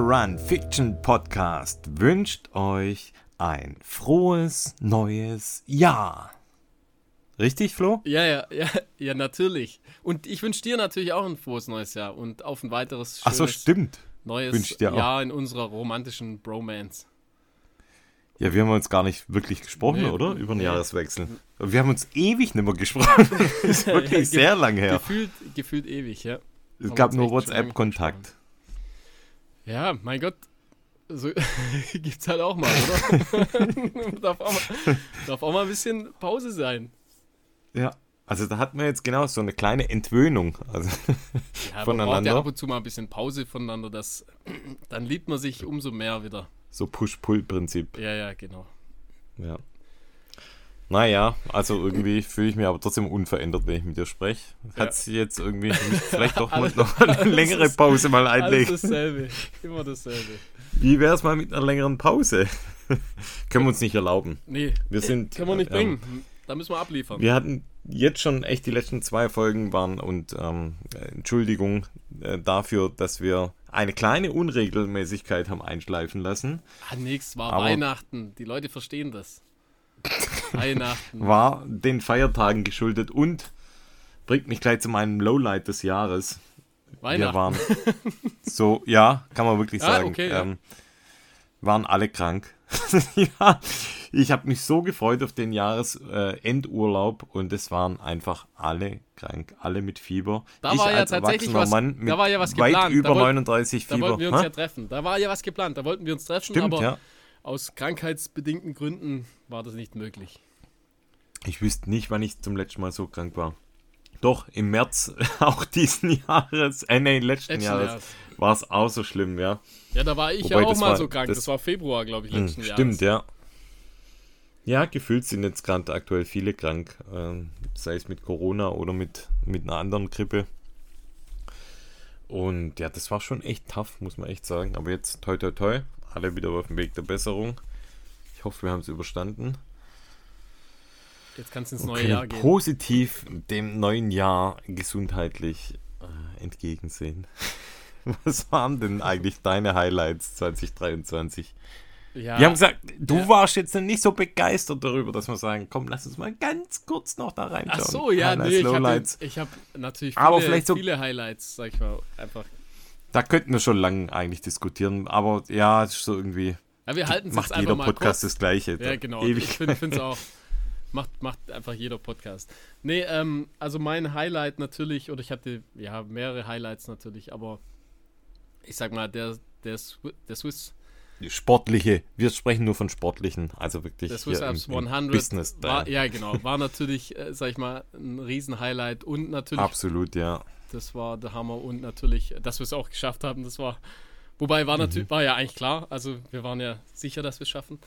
Run Fiction Podcast wünscht euch ein frohes neues Jahr. Richtig, Flo? Ja, ja, ja, ja, natürlich. Und ich wünsche dir natürlich auch ein frohes neues Jahr und auf ein weiteres schönes Ach so, stimmt. neues Jahr in unserer romantischen Bromance. Ja, wir haben uns gar nicht wirklich gesprochen, Nee, oder? Über den nee. Jahreswechsel. Wir haben uns ewig nicht mehr gesprochen. Das ist wirklich Ja, sehr lang her. Gefühlt, gefühlt ewig, ja. Es gab nur WhatsApp-Kontakt. Ja, mein Gott. So gibt's halt auch mal, oder? darf, auch mal, darf auch mal ein bisschen Pause sein. Ja. Also da hatten wir jetzt genau so eine kleine Entwöhnung. Also, Ja, man braucht ja Voneinander. ab und zu mal ein bisschen Pause voneinander, das, dann liebt man sich umso mehr wieder. so Push-Pull-Prinzip. Ja, ja, genau. Ja. Naja, also irgendwie fühle ich mich aber trotzdem unverändert, wenn ich mit dir spreche. Ja. Hat sie jetzt irgendwie vielleicht doch mal Alles- noch eine alles längere Pause mal Alles einlegen. dasselbe. Immer dasselbe. Wie wäre es mal mit einer längeren Pause? Können wir uns nicht erlauben. Nee, Wir sind. können wir nicht ähm, bringen. Da müssen wir abliefern. Wir hatten jetzt schon echt die letzten zwei Folgen waren und ähm, äh, Entschuldigung äh, dafür, dass wir eine kleine Unregelmäßigkeit haben einschleifen lassen. Ah, nix, war Aber- Weihnachten. Die Leute verstehen das. Weihnachten. War den Feiertagen geschuldet und bringt mich gleich zu meinem Lowlight des Jahres. Wir Weihnachten. waren so, ja, kann man wirklich Ah, sagen. okay, ja. ähm, waren alle krank. ja, ich habe mich so gefreut auf den Jahresendurlaub äh, und es waren einfach alle krank, alle mit Fieber. Da ich war ja als tatsächlich was- Mann mit da war ja was weit geplant. Da über wollt- 39 Da Fieber. wollten wir uns Hä? ja treffen. Da war ja was geplant. Da wollten wir uns treffen, Stimmt, aber ja. Aus krankheitsbedingten Gründen war das nicht möglich. Ich wüsste nicht, wann ich zum letzten Mal so krank war. Doch, im März auch diesen Jahres, äh, nee, letzten, Letzten Jahres, Jahres. war es auch so schlimm, ja. Ja, da war ich Wobei, ja auch mal war- so krank. Das, das- war Februar, glaube ich, Hm, letzten Jahres. Stimmt, ja. Ja, gefühlt sind jetzt gerade aktuell viele krank, ähm, sei es mit Corona oder mit, mit einer anderen Grippe. Und ja, das war schon echt tough, muss man echt sagen. Aber jetzt, toi, toi, toi, alle wieder auf dem Weg der Besserung. Ich hoffe, wir haben es überstanden. Jetzt kann es ins neue Jahr gehen. positiv dem neuen Jahr gesundheitlich äh, entgegensehen. Was waren denn eigentlich deine Highlights 2023? Ja, Wir haben gesagt, du Ja. warst jetzt nicht so begeistert darüber, dass wir sagen, komm, lass uns mal ganz kurz noch da reinschauen. Ach so, ja, Highlights, nee, ich habe hab natürlich viele, Aber vielleicht so- viele Highlights, sag ich mal, einfach. Da könnten wir schon lange eigentlich diskutieren, aber ja, es ist so irgendwie, Ja, wir halten es macht jeder Podcast kurz. das Gleiche. Ja, genau. Ewig. Ich finde es auch. Macht, macht einfach jeder Podcast. Nee, ähm, also mein Highlight natürlich, oder ich hatte ja mehrere Highlights natürlich, aber ich sag mal, der, der, der Swiss, Sportliche, wir sprechen nur von sportlichen, also wirklich der Swiss im 100 Business. war, ja genau, war natürlich, äh, sag ich mal, ein Riesen-Highlight und natürlich, Absolut, ja. Das war der Hammer und natürlich, dass wir es auch geschafft haben, das war, wobei Mhm. war natürlich, war ja eigentlich klar, also wir waren ja sicher, dass wir es schaffen.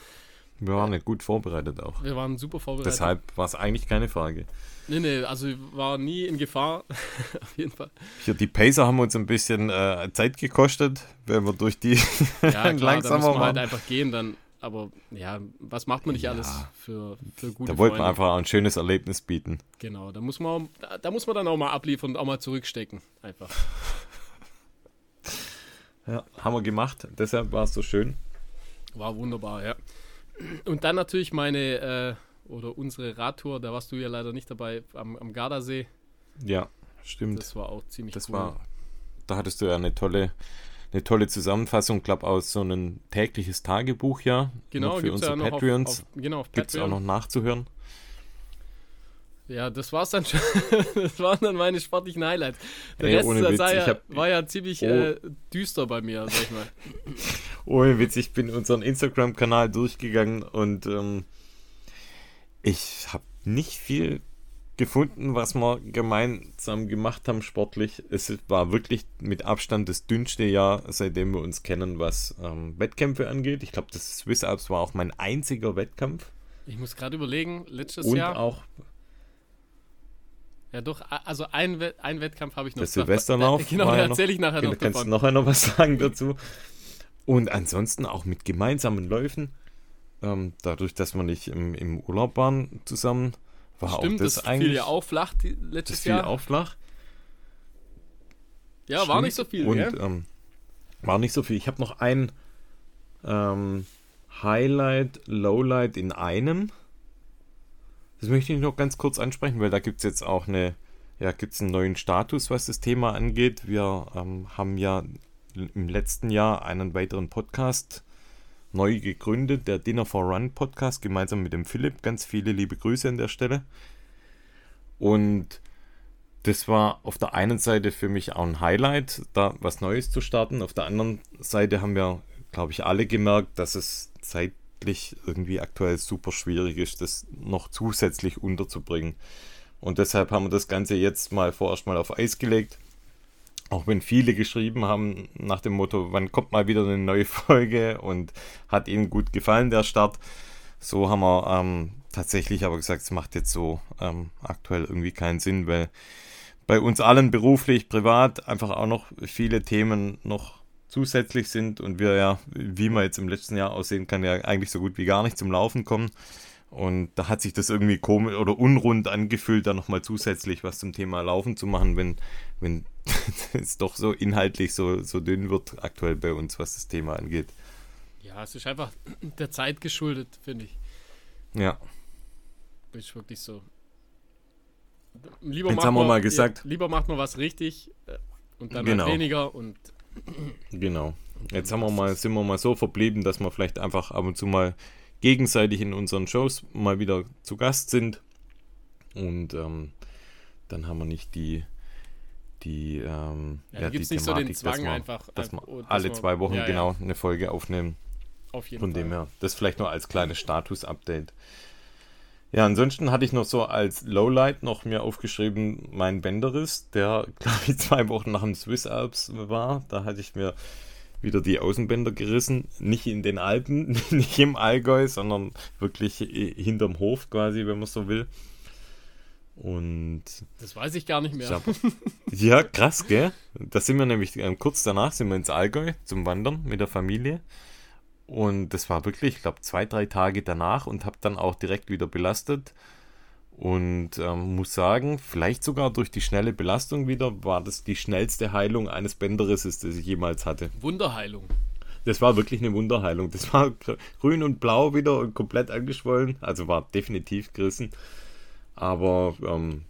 Wir waren ja gut vorbereitet auch. Wir waren super vorbereitet. Deshalb war es eigentlich keine Frage. Nee, nee, also war nie in Gefahr, auf jeden Fall. Hier, die Pacer haben uns ein bisschen äh, Zeit gekostet, wenn wir durch die Ja, klar, da muss langsamer man halt waren. einfach gehen, dann, aber ja, was macht man nicht Ja. alles für, für gute Da wir Freunde? einfach ein schönes Erlebnis bieten. Genau, da muss man, da, da muss man dann auch mal abliefern und auch mal zurückstecken, einfach. Ja, haben wir gemacht, deshalb war es so schön. War wunderbar, ja. Und dann natürlich meine, äh, oder unsere Radtour, da warst du ja leider nicht dabei, am, am Gardasee. Ja, stimmt. Das war auch ziemlich Das cool. war, da hattest du ja eine tolle, eine tolle Zusammenfassung, glaube aus so ein tägliches Tagebuch ja. genau, für unsere ja Patreons. Auf, auf, genau, auf Gibt es auch noch nachzuhören. Ja, das war's dann schon. das waren dann meine sportlichen Highlights. Der Ey, Rest Witz, ja, hab- war ja ziemlich Oh. äh, düster bei mir, sag ich mal. Ohne Witz, ich bin unseren Instagram-Kanal durchgegangen und ähm, ich habe nicht viel gefunden, was wir gemeinsam gemacht haben sportlich. Es war wirklich mit Abstand das dünnste Jahr, seitdem wir uns kennen, was ähm, Wettkämpfe angeht. Ich glaube, das Swiss Alps war auch mein einziger Wettkampf. Ich muss gerade überlegen, letztes und Jahr. auch Ja, doch, also ein, ein Wettkampf habe ich noch. Der Silvesterlauf Da, genau, da ja noch- erzähle ich nachher Da noch kannst du davon. noch einer was sagen dazu. Und ansonsten auch mit gemeinsamen Läufen. Ähm, dadurch, dass wir nicht im, im Urlaub waren zusammen, war Stimmt, auch das, das, eigentlich fiel ja auch flach die, das letztes fiel Jahr. auch flach. ja, war Stimmt. nicht so viel, Und ähm, War nicht so viel. Ich habe noch ein ähm, Highlight, Lowlight in einem. Das möchte ich noch ganz kurz ansprechen, weil da gibt es jetzt auch eine, ja, gibt es einen neuen Status, was das Thema angeht. Wir ähm, haben ja im letzten Jahr einen weiteren Podcast neu gegründet, der Dinner for Run Podcast, gemeinsam mit dem Philipp. Ganz viele liebe Grüße an der Stelle. Und das war auf der einen Seite für mich auch ein Highlight, da was Neues zu starten. Auf der anderen Seite haben wir, glaube ich, alle gemerkt, dass es zeitlich irgendwie aktuell super schwierig ist, das noch zusätzlich unterzubringen. Und deshalb haben wir das Ganze jetzt mal vorerst mal auf Eis gelegt. Auch wenn viele geschrieben haben nach dem Motto, wann kommt mal wieder eine neue Folge und hat ihnen gut gefallen, der Start. So haben wir ähm, tatsächlich aber gesagt, es macht jetzt so ähm, aktuell irgendwie keinen Sinn, weil bei uns allen beruflich, privat einfach auch noch viele Themen noch zusätzlich sind und wir ja, wie man jetzt im letzten Jahr aussehen kann, ja eigentlich so gut wie gar nicht zum Laufen kommen. Und da hat sich das irgendwie komisch oder unrund angefühlt, da nochmal zusätzlich was zum Thema Laufen zu machen, wenn, wenn es doch so inhaltlich so, so dünn wird aktuell bei uns, was das Thema angeht. Ja, es ist einfach der Zeit geschuldet, finde ich. Ja. Ist wirklich so. Lieber Jetzt macht haben wir man- mal gesagt. Lieber macht man was richtig äh, und dann Genau. halt weniger und Genau. Jetzt haben wir mal, sind wir mal so verblieben, dass wir vielleicht einfach ab und zu mal gegenseitig in unseren Shows mal wieder zu Gast sind. Und ähm, dann haben wir nicht die, die, ähm, Ja, da gibt's nicht so den Zwang dass wir, einfach, dass wir oh, dass alle wir- zwei Wochen ja, ja. genau eine Folge aufnehmen. auf jeden Von Fall. dem her, das vielleicht nur als kleines Status-Update. Ja, ansonsten hatte ich noch so als Lowlight noch mir aufgeschrieben, mein Bänderriss, der, glaube ich, zwei Wochen nach dem Swiss Alps war. Da hatte ich mir wieder die Außenbänder gerissen. Nicht in den Alpen, nicht im Allgäu, sondern wirklich äh, hinterm Hof quasi, wenn man so will. Und Das weiß ich gar nicht mehr. ja, krass, gell? Da sind wir nämlich ähm, kurz danach sind wir ins Allgäu zum Wandern mit der Familie. Und das war wirklich, ich glaube, zwei, drei Tage danach und habe dann auch direkt wieder belastet. Und ähm, muss sagen, vielleicht sogar durch die schnelle Belastung wieder, war das die schnellste Heilung eines Bänderrisses, das ich jemals hatte. Wunderheilung. Das war wirklich eine Wunderheilung. Das war gr- grün und blau wieder und komplett angeschwollen. Also war definitiv gerissen. Aber ähm,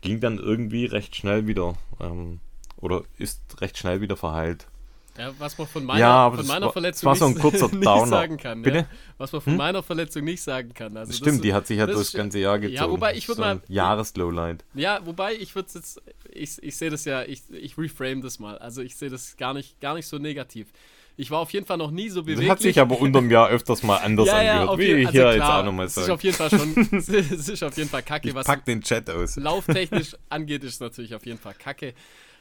ging dann irgendwie recht schnell wieder. Ähm, oder ist recht schnell wieder verheilt. Ja, was man von meiner, Ja, aber von das meiner war- Verletzung das war so ein nicht, kurzer nicht sagen kann. Ja, was man von Hm? meiner Verletzung nicht sagen kann. Also das Stimmt, ist- die hat sich ja das ist- ganze Jahr gezogen. Ja, wobei ich würde so mal. Jahreslowlight. Ja, wobei ich würde jetzt, ich, ich sehe das ja, ich, ich reframe das mal. Also ich sehe das gar nicht, gar nicht so negativ. Ich war auf jeden Fall noch nie so beweglich. Das hat sich aber unterm Jahr öfters mal anders ja, ja, angehört. Wie ich also hier jetzt klar, auch nochmal Es ist sage. auf jeden Fall schon, es ist auf jeden Fall kacke, Ich was pack den Chat aus. lauftechnisch angeht, ist es natürlich auf jeden Fall kacke.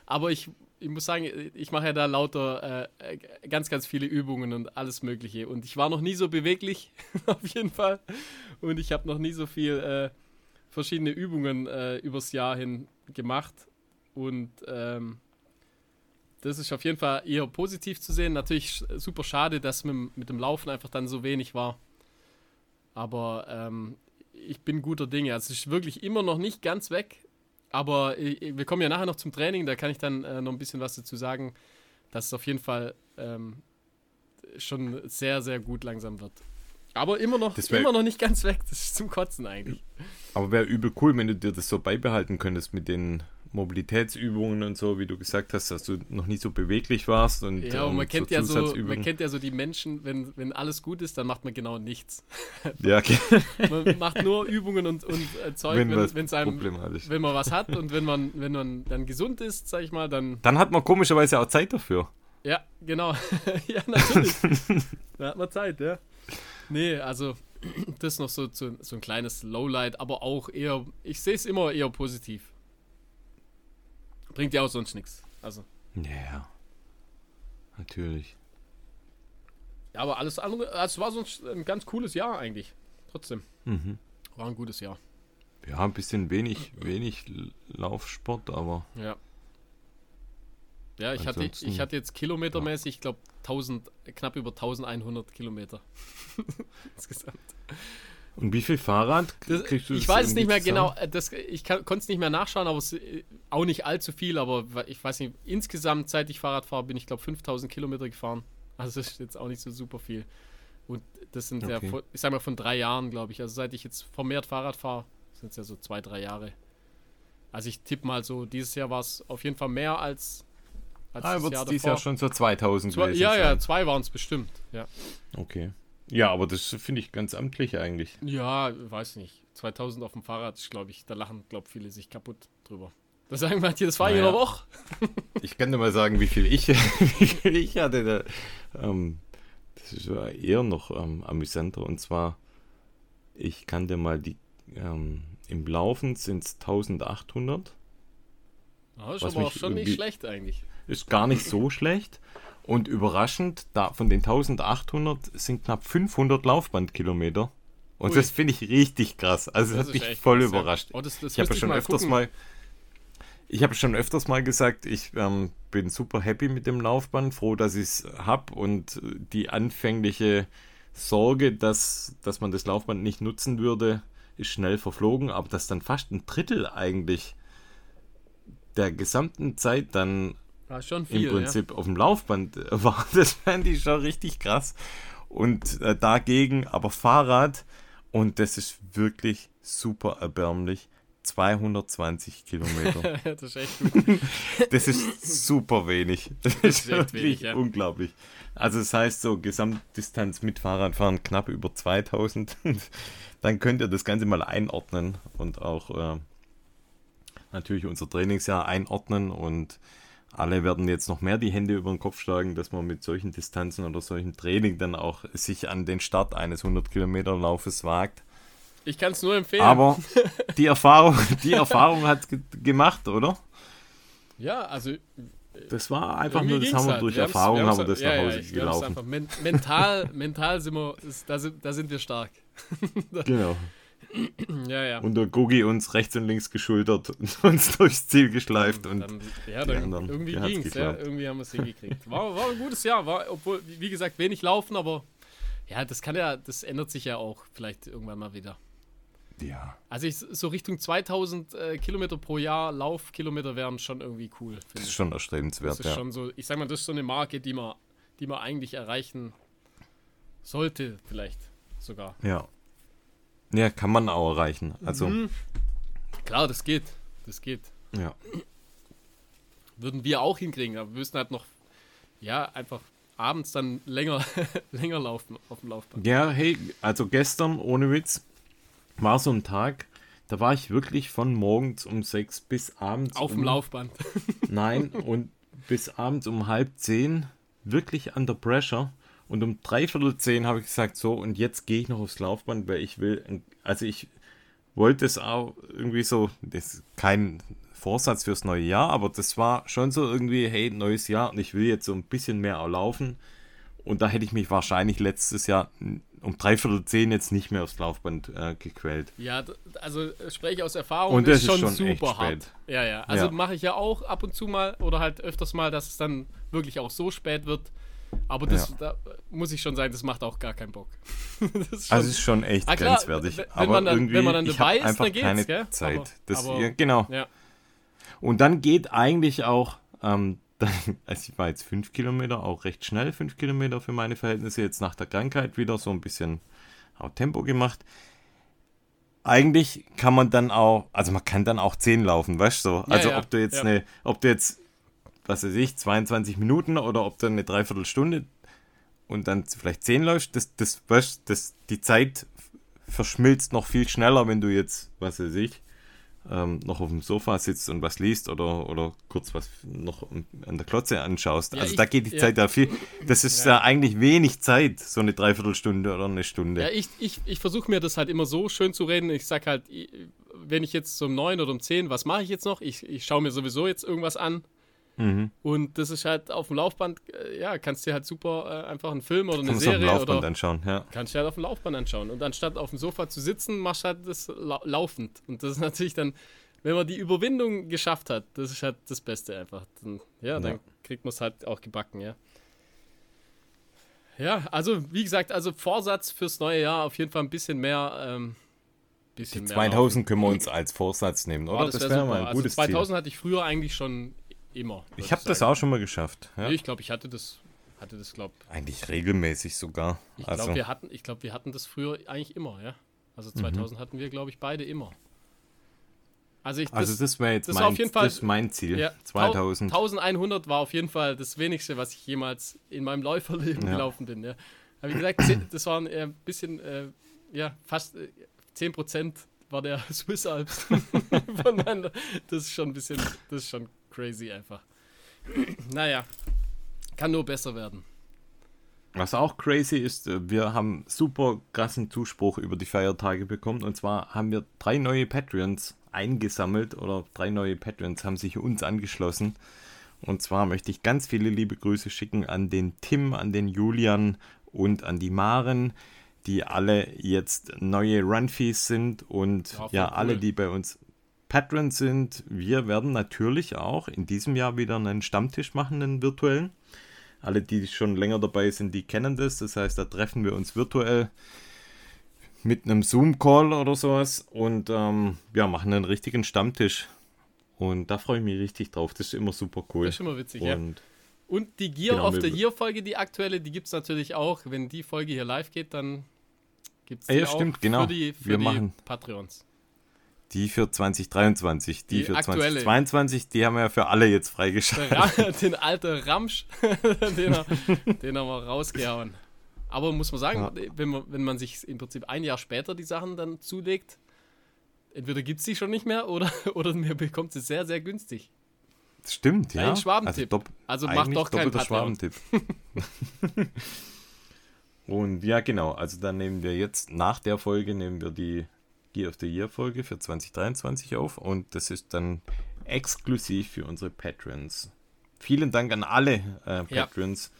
Aber ich, ich muss sagen, ich mache ja da lauter äh, ganz, ganz viele Übungen und alles Mögliche. Und ich war noch nie so beweglich, auf jeden Fall. Und ich habe noch nie so viel äh, verschiedene Übungen äh, übers Jahr hin gemacht. Und ähm, das ist auf jeden Fall eher positiv zu sehen. Natürlich super schade, dass mit, mit dem Laufen einfach dann so wenig war. Aber ähm, ich bin guter Dinge. Also es ist wirklich immer noch nicht ganz weg. Aber äh, wir kommen ja nachher noch zum Training, da kann ich dann äh, noch ein bisschen was dazu sagen, dass es auf jeden Fall ähm, schon sehr, sehr gut langsam wird. Aber immer noch, wär- immer noch nicht ganz weg. Das ist zum Kotzen eigentlich. Aber wäre übel cool, wenn du dir das so beibehalten könntest mit den Mobilitätsübungen und so, wie du gesagt hast, dass du noch nie so beweglich warst und Ja, und ähm, man kennt, ja so, man kennt ja so die Menschen, wenn, wenn alles gut ist, dann macht man genau nichts. ja, okay. Man macht nur Übungen und, und äh, Zeug, wenn wenn, wenn's einem, wenn man was hat und wenn man, wenn man dann gesund ist, sag ich mal, dann Dann hat man komischerweise auch Zeit dafür. Ja, genau. ja, natürlich. da hat man Zeit, ja. Nee, also das ist noch so, so, so ein kleines Lowlight, aber auch eher, ich sehe es immer eher positiv. Bringt ja auch sonst nichts. Also, Ja, natürlich. ja, aber alles andere, es war sonst ein ganz cooles Jahr eigentlich. Trotzdem, Mhm. war ein gutes Jahr. Ja, ein bisschen wenig, wenig Laufsport, aber Ja. Ja, ich hatte, ich hatte jetzt kilometermäßig, ich glaube, 1000, knapp über 1100 Kilometer. Insgesamt. Und wie viel Fahrrad das, kriegst du? Ich weiß es nicht mehr genau. Äh, das, ich konnte es nicht mehr nachschauen, aber es, äh, auch nicht allzu viel. Aber ich weiß nicht, insgesamt, seit ich Fahrrad fahre, bin ich glaube 5000 Kilometer gefahren. Also das ist jetzt auch nicht so super viel. Und das sind okay. ja, ich sag mal, von drei Jahren, glaube ich. Also seit ich jetzt vermehrt Fahrrad fahre, sind es ja so zwei, drei Jahre. Also ich tippe mal so, dieses Jahr war es auf jeden Fall mehr als, als ah, das Jahr dieses Jahr schon so 2000 zwei, Ja, ja, zwei waren es bestimmt, ja. Okay. Ja, aber das finde ich ganz amtlich eigentlich. Ja, weiß nicht. 2000 auf dem Fahrrad, glaube ich, da lachen, glaube viele sich kaputt drüber. Da sagen wir, das war naja. jede Woche. ich kann dir mal sagen, wie viel ich, wie viel ich hatte. Da, ähm, das ist ja eher noch ähm, amüsanter. Und zwar, ich kann dir mal die, ähm, im Laufen sind es 1800. Das ist aber auch schon nicht schlecht eigentlich. Ist gar nicht so schlecht. Und überraschend, da von den 1800 sind knapp 500 Laufbandkilometer. Und Ui. das finde ich richtig krass. Also das, das hat mich voll krass, überrascht. Ja. Oh, das, das ich habe schon öfters gucken. mal ich habe schon öfters mal gesagt, ich ähm, bin super happy mit dem Laufband, froh, dass ich es habe und die anfängliche Sorge, dass, dass man das Laufband nicht nutzen würde, ist schnell verflogen, aber dass dann fast ein Drittel eigentlich der gesamten Zeit dann viel, im Prinzip ja. auf dem Laufband war, das fand ich schon richtig krass. Und äh, dagegen aber Fahrrad, und das ist wirklich super erbärmlich, 220 Kilometer. das ist echt gut. das ist super wenig. Das, das ist, wirklich wenig, ja. unglaublich. Also das heißt so Gesamtdistanz mit Fahrradfahren knapp über 2000. Dann könnt ihr das Ganze mal einordnen und auch äh, natürlich unser Trainingsjahr einordnen und alle werden jetzt noch mehr die Hände über den Kopf schlagen, dass man mit solchen Distanzen oder solchen Training dann auch sich an den Start eines 100 Kilometer Laufes wagt. Ich kann es nur empfehlen. Aber die Erfahrung, die Erfahrung hat gemacht, oder? Ja, also. Das war einfach nur, das haben wir halt. durch wir Erfahrung haben wir das ja, nach Hause ja, gelaufen. Men mental, mental sind wir, ist, da, sind, da sind wir stark. genau. ja, ja. Und der Gugi uns rechts und links geschultert und uns durchs Ziel geschleift. Und, dann, ja, dann anderen, irgendwie ging es. Ja, irgendwie haben wir es hingekriegt. War, war ein gutes Jahr. War, obwohl, wie gesagt, wenig laufen, aber ja, das kann ja, das ändert sich ja auch vielleicht irgendwann mal wieder. Ja. Also ich, so Richtung 2000 äh, Kilometer pro Jahr Laufkilometer wären schon irgendwie cool. Das ist ich. schon erstrebenswert, das ist ja. schon so, ich sag mal, das ist so eine Marke, die man, die man eigentlich erreichen sollte, vielleicht sogar. Ja. Ja, kann man auch erreichen. Also. Mhm. Klar, das geht. Das geht. Ja. Würden wir auch hinkriegen, aber wir müssen halt noch, ja, einfach abends dann länger, länger laufen auf dem Laufband. Ja, hey, also gestern, ohne Witz, war so ein Tag, da war ich wirklich von morgens um sechs bis abends. Auf um, dem Laufband. nein, und bis abends um halb zehn wirklich under pressure. Und um dreiviertel zehn habe ich gesagt, so, und jetzt gehe ich noch aufs Laufband, weil ich will, also ich wollte es auch irgendwie so, das ist kein Vorsatz fürs neue Jahr, aber das war schon so irgendwie, hey, neues Jahr und ich will jetzt so ein bisschen mehr auch laufen. Und da hätte ich mich wahrscheinlich letztes Jahr um dreiviertel zehn jetzt nicht mehr aufs Laufband äh, gequält. Ja, also spreche ich aus Erfahrung, und das ist schon, schon super hart. Ja, ja. Also ja. mache ich ja auch ab und zu mal oder halt öfters mal, dass es dann wirklich auch so spät wird. Aber das ja. da muss ich schon sagen, das macht auch gar keinen Bock. ist schon, also es ist schon echt ah, klar, grenzwertig. Wenn aber man dann, irgendwie, wenn man dann dabei ist, dann geht's, keine gell? Zeit. Aber, das, aber, ja, genau. Ja. Und dann geht eigentlich auch ähm, also ich war jetzt fünf Kilometer, auch recht schnell, fünf Kilometer für meine Verhältnisse, jetzt nach der Krankheit wieder so ein bisschen auch Tempo gemacht. Eigentlich kann man dann auch, also man kann dann auch zehn laufen, weißt du? So? Also ob du jetzt eine, ob du jetzt, was weiß ich, 22 Minuten oder ob du eine Dreiviertelstunde und dann vielleicht zehn läufst, das, das, weißt, das, die Zeit verschmilzt noch viel schneller, wenn du jetzt, was weiß ich, ähm, noch auf dem Sofa sitzt und was liest oder, oder kurz was noch an der Klotze anschaust. Ja, also ich, da geht die ja. Zeit ja viel. Das ist ja. ja. eigentlich wenig Zeit, so eine Dreiviertelstunde oder eine Stunde. Ja, ich, ich, ich versuche mir das halt immer so schön zu reden. Ich sage halt, wenn ich jetzt um neun oder um zehn, was mache ich jetzt noch? Ich, ich schaue mir sowieso jetzt irgendwas an. Mhm. Und das ist halt auf dem Laufband, äh, ja, kannst dir halt super äh, einfach einen Film oder eine kannst Serie auf dem Laufband oder anschauen, ja. Kannst du halt auf dem Laufband anschauen. Und anstatt auf dem Sofa zu sitzen, machst du halt das lau laufend. Und das ist natürlich dann, wenn man die Überwindung geschafft hat, das ist halt das Beste einfach. Dann, ja, dann ja. kriegt man es halt auch gebacken, ja. Ja, also wie gesagt, also Vorsatz fürs neue Jahr auf jeden Fall ein bisschen mehr. Ähm, bisschen Die mehr 2000 können wir uns als Vorsatz nehmen, laufen. oder? Oh, das, wäre super. mal ein also gutes 2000 Ziel. hatte ich früher eigentlich schon immer. Ich habe das auch schon mal geschafft. Ja? Nee, ich glaube, ich hatte das, hatte das, glaube Eigentlich regelmäßig sogar. ich. also, glaube, wir hatten, ich glaube, wir hatten das früher eigentlich immer, ja. Also Mhm. 2000 hatten wir, glaube ich, beide immer. Also ich, das, also das wäre jetzt das mein, auf jeden Fall- das mein Ziel. ja, 2000. 1100 war auf jeden Fall das wenigste, was ich jemals in meinem Läuferleben Ja. gelaufen bin. Ja. Aber wie gesagt, das waren ein bisschen, äh, ja, fast äh, 10% war der Swiss Alps. Von meiner, das ist schon ein bisschen, das ist schon crazy einfach. naja, kann nur besser werden. Was auch crazy ist, äh, wir haben super krassen Zuspruch über die Feiertage bekommen. Und zwar haben wir drei neue Patreons eingesammelt oder drei neue Patreons haben sich uns angeschlossen. Und zwar möchte ich ganz viele liebe Grüße schicken an den Tim, an den Julian und an die Maren, die alle jetzt neue Runfees sind und Ja, ja, cool. alle, die bei uns Patrons sind. Wir werden natürlich auch in diesem Jahr wieder einen Stammtisch machen, einen virtuellen. Alle, die schon länger dabei sind, die kennen das. Das heißt, da treffen wir uns virtuell mit einem Zoom-Call oder sowas und ähm, ja, machen einen richtigen Stammtisch. Und da freue ich mich richtig drauf. Das ist immer super cool. Das ist immer witzig, ja. und Und die Gear Genau, of the Year Folge, die aktuelle, die gibt es natürlich auch. Wenn die Folge hier live geht, dann gibt es Ah die ja, auch stimmt, genau. für die, für Wir die machen- Patreons. Die für 2023, die, Die für aktuelle. 2022, die haben wir ja für alle jetzt freigeschaltet. Den alten Ramsch, den, er, den haben wir rausgehauen. Aber muss man sagen, wenn, man, wenn man sich im Prinzip ein Jahr später die Sachen dann zulegt, entweder gibt es die schon nicht mehr oder, oder man bekommt sie sehr, sehr günstig. Stimmt, ja. Ein Schwabentipp. dopp- Also macht doch keinen. Schwabentipp. Und ja, genau. Also dann nehmen wir jetzt nach der Folge nehmen wir die Gear of the Year Folge für 2023 auf und das ist dann exklusiv für unsere Patrons. Vielen Dank an alle äh, Ja. Patrons.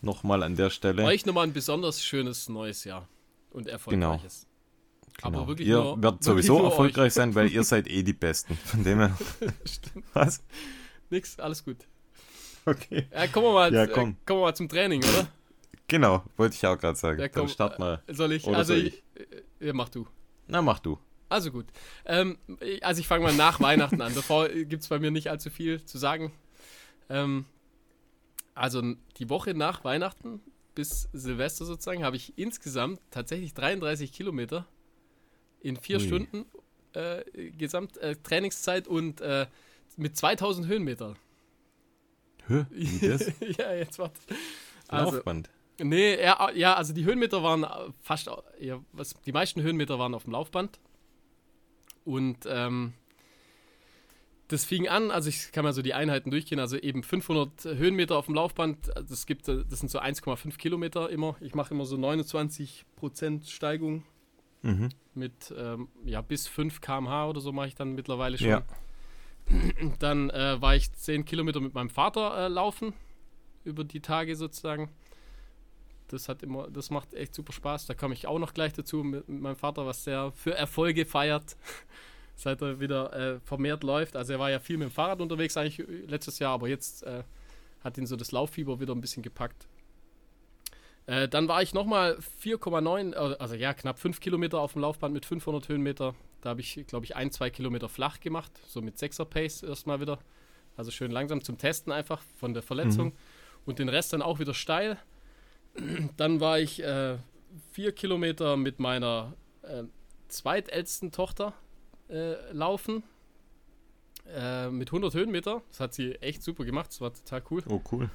Nochmal an der Stelle. Euch nochmal ein besonders schönes neues Jahr und erfolgreiches. Genau. Aber wirklich ihr nur, werdet sowieso erfolgreich sein, weil ihr seid eh die Besten. Von dem her. Stimmt. Was? Nix, alles gut. Okay. Ja, kommen wir mal, Ja, äh, komm. kommen wir mal zum Training, oder? Genau, wollte ich auch gerade sagen. Ja, dann komm, start mal. äh, Soll ich? Oder also, soll ich? äh, Ja, mach du. Na, mach du. Also gut. Ähm, also ich fange mal nach Weihnachten an. Davor gibt es bei mir nicht allzu viel zu sagen. Ähm, also die Woche nach Weihnachten bis Silvester sozusagen habe ich insgesamt tatsächlich 33 Kilometer in vier Ui. Stunden äh, Gesamt äh, Trainingszeit und äh, mit 2000 Höhenmeter. Hä? Wie das? ja, jetzt warte. Also, Laufband. Nee, ja, ja, also die Höhenmeter waren äh, fast, ja, was, die meisten Höhenmeter waren auf dem Laufband. Und ähm, das fing an, also ich kann mal so die Einheiten durchgehen, also eben 500 Höhenmeter auf dem Laufband, das, gibt, äh, das sind so 1,5 Kilometer immer. Ich mache immer so 29% Steigung Mhm. mit ähm, ja, bis 5 km/h oder so mache ich dann mittlerweile schon. Ja. Dann äh, war ich 10 Kilometer mit meinem Vater äh, laufen, über die Tage sozusagen. Das hat immer, das macht echt super Spaß. Da komme ich auch noch gleich dazu mit, mit meinem Vater, was der für Erfolge feiert, seit er wieder äh, vermehrt läuft. Also er war ja viel mit dem Fahrrad unterwegs eigentlich äh, letztes Jahr, aber jetzt äh, hat ihn so das Lauffieber wieder ein bisschen gepackt. Äh, dann war ich nochmal 4,9, äh, also ja, knapp 5 Kilometer auf dem Laufband mit 500 Höhenmeter. Da habe ich, glaube ich, ein, zwei Kilometer flach gemacht, so mit 6er Pace erstmal wieder. Also schön langsam zum Testen einfach von der Verletzung. Und den Rest dann auch wieder steil. Dann war ich äh, vier Kilometer mit meiner äh, zweitältesten Tochter äh, laufen. Äh, mit 100 Höhenmeter. Das hat sie echt super gemacht. Das war total cool. Oh, cool.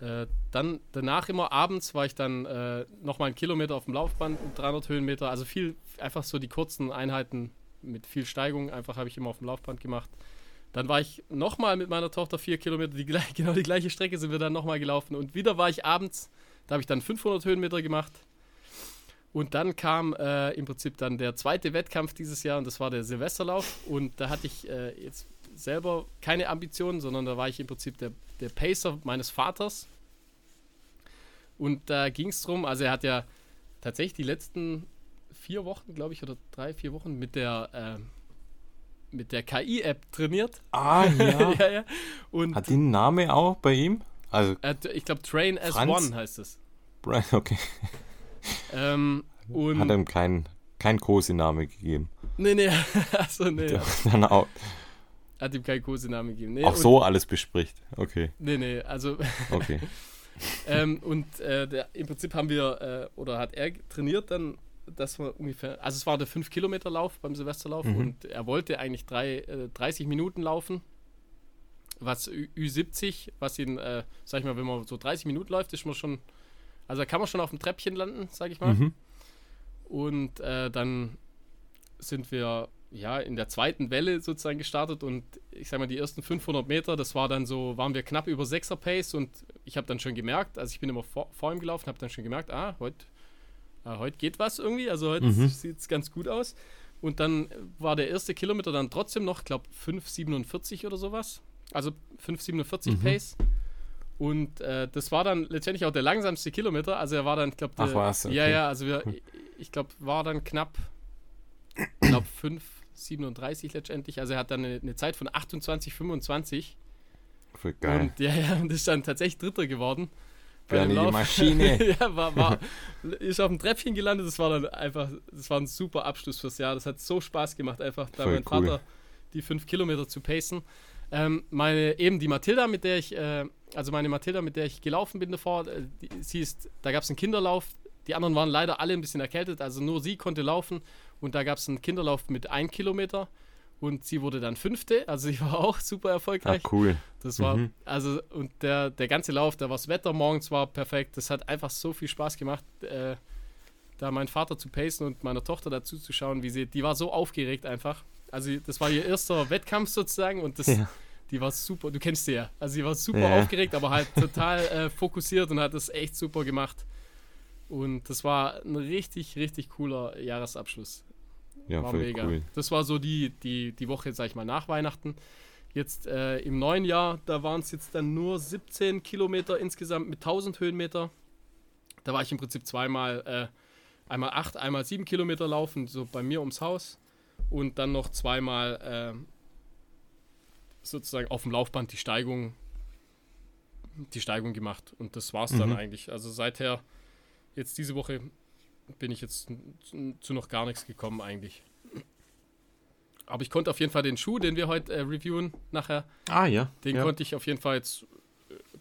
Äh, dann danach immer abends war ich dann äh, nochmal einen Kilometer auf dem Laufband mit 300 Höhenmeter. Also viel, einfach so die kurzen Einheiten mit viel Steigung, einfach habe ich immer auf dem Laufband gemacht. Dann war ich nochmal mit meiner Tochter vier Kilometer, die, genau die gleiche Strecke sind wir dann nochmal gelaufen. Und wieder war ich abends, da habe ich dann 500 Höhenmeter gemacht. Und dann kam äh, im Prinzip dann der zweite Wettkampf dieses Jahr und das war der Silvesterlauf. Und da hatte ich äh, jetzt selber keine Ambitionen, sondern da war ich im Prinzip der, der Pacer meines Vaters. Und da ging es drum, also er hat ja tatsächlich die letzten vier Wochen, glaube ich, oder drei, vier Wochen mit der, mit der KI-App trainiert. Ah, ja. ja, ja. Und Hat die einen Namen auch bei ihm? Also, hat, ich glaube, Train as Franz? One heißt es. Brian, okay. Ähm, und Hat ihm keinen kein Kosenamen gegeben. nee, nee, also nee, Dann auch, hat ihm keinen Kosenamen gegeben. Nee, auch so alles bespricht. Okay, Nee, nee, also okay. ähm, und äh, der, im Prinzip haben wir, äh, oder hat er trainiert dann, dass wir ungefähr, also es war der 5-Kilometer-Lauf beim Silvesterlauf Mhm. und er wollte eigentlich drei, äh, 30 Minuten laufen, was Ü Ü70, was ihn, äh, sag ich mal, wenn man so 30 Minuten läuft, ist man schon, also da kann man schon auf dem Treppchen landen, sag ich mal. Mhm. Und äh, dann sind wir ja in der zweiten Welle sozusagen gestartet und ich sag mal, die ersten 500 Meter, das war dann so, waren wir knapp über 6er Pace und ich habe dann schon gemerkt, also ich bin immer vor, vor ihm gelaufen, habe dann schon gemerkt, ah, heute äh, heute geht was irgendwie, also heute Mhm. sieht es ganz gut aus. Und dann war der erste Kilometer dann trotzdem noch, glaube 5,47 oder sowas. Also 5,47 Mhm. Pace. Und äh, das war dann letztendlich auch der langsamste Kilometer. Also er war dann, ich glaube, Ach, was? Ja, Okay. ja, also wir, ich glaube, war dann knapp, glaube 5,37 letztendlich. Also er hat dann eine, eine Zeit von 28,25. Voll geil. Und ja, ja, und ist dann tatsächlich Dritter geworden. Bernie, die. Maschine. ja, war, war, ist auf dem Treppchen gelandet. Das war dann einfach, das war ein super Abschluss fürs Jahr. Das hat so Spaß gemacht, einfach da Voll mein cool. Vater die fünf Kilometer zu pacen. Ähm, meine, eben die Mathilda, mit der ich, äh, also meine Mathilda, mit der ich gelaufen bin davor, äh, die, sie ist, da gab es einen Kinderlauf. Die anderen waren leider alle ein bisschen erkältet, also nur sie konnte laufen. Und da gab es einen Kinderlauf mit ein Kilometer. Und sie wurde dann Fünfte, also sie war auch super erfolgreich. cool. Das war, Mhm. also, und der, der ganze Lauf, da war das Wetter morgens war perfekt. Das hat einfach so viel Spaß gemacht, äh, da meinen Vater zu pacen und meiner Tochter dazu zu schauen, wie sie, die war so aufgeregt einfach. Also, das war ihr erster Wettkampf sozusagen und das, Ja. die war super, du kennst sie ja. Also, sie war super Ja. aufgeregt, aber halt total äh, fokussiert und hat das echt super gemacht. Und das war ein richtig, richtig cooler Jahresabschluss. Ja, War mega. cool. Das war so die, die, die Woche, sag ich mal, nach Weihnachten. Jetzt äh, im neuen Jahr, da waren es jetzt dann nur 17 Kilometer insgesamt mit 1000 Höhenmeter. Da war ich im Prinzip zweimal, äh, einmal 8, einmal 7 Kilometer laufen, so bei mir ums Haus. Und dann noch zweimal äh, sozusagen auf dem Laufband die Steigung, die Steigung gemacht. Und das war's dann Mhm. eigentlich. Also seither, jetzt diese Woche, bin ich jetzt zu- noch gar nichts gekommen eigentlich. Aber ich konnte auf jeden Fall den Schuh, den wir heute äh, reviewen nachher, Ah, ja. den ja. konnte ich auf jeden Fall jetzt,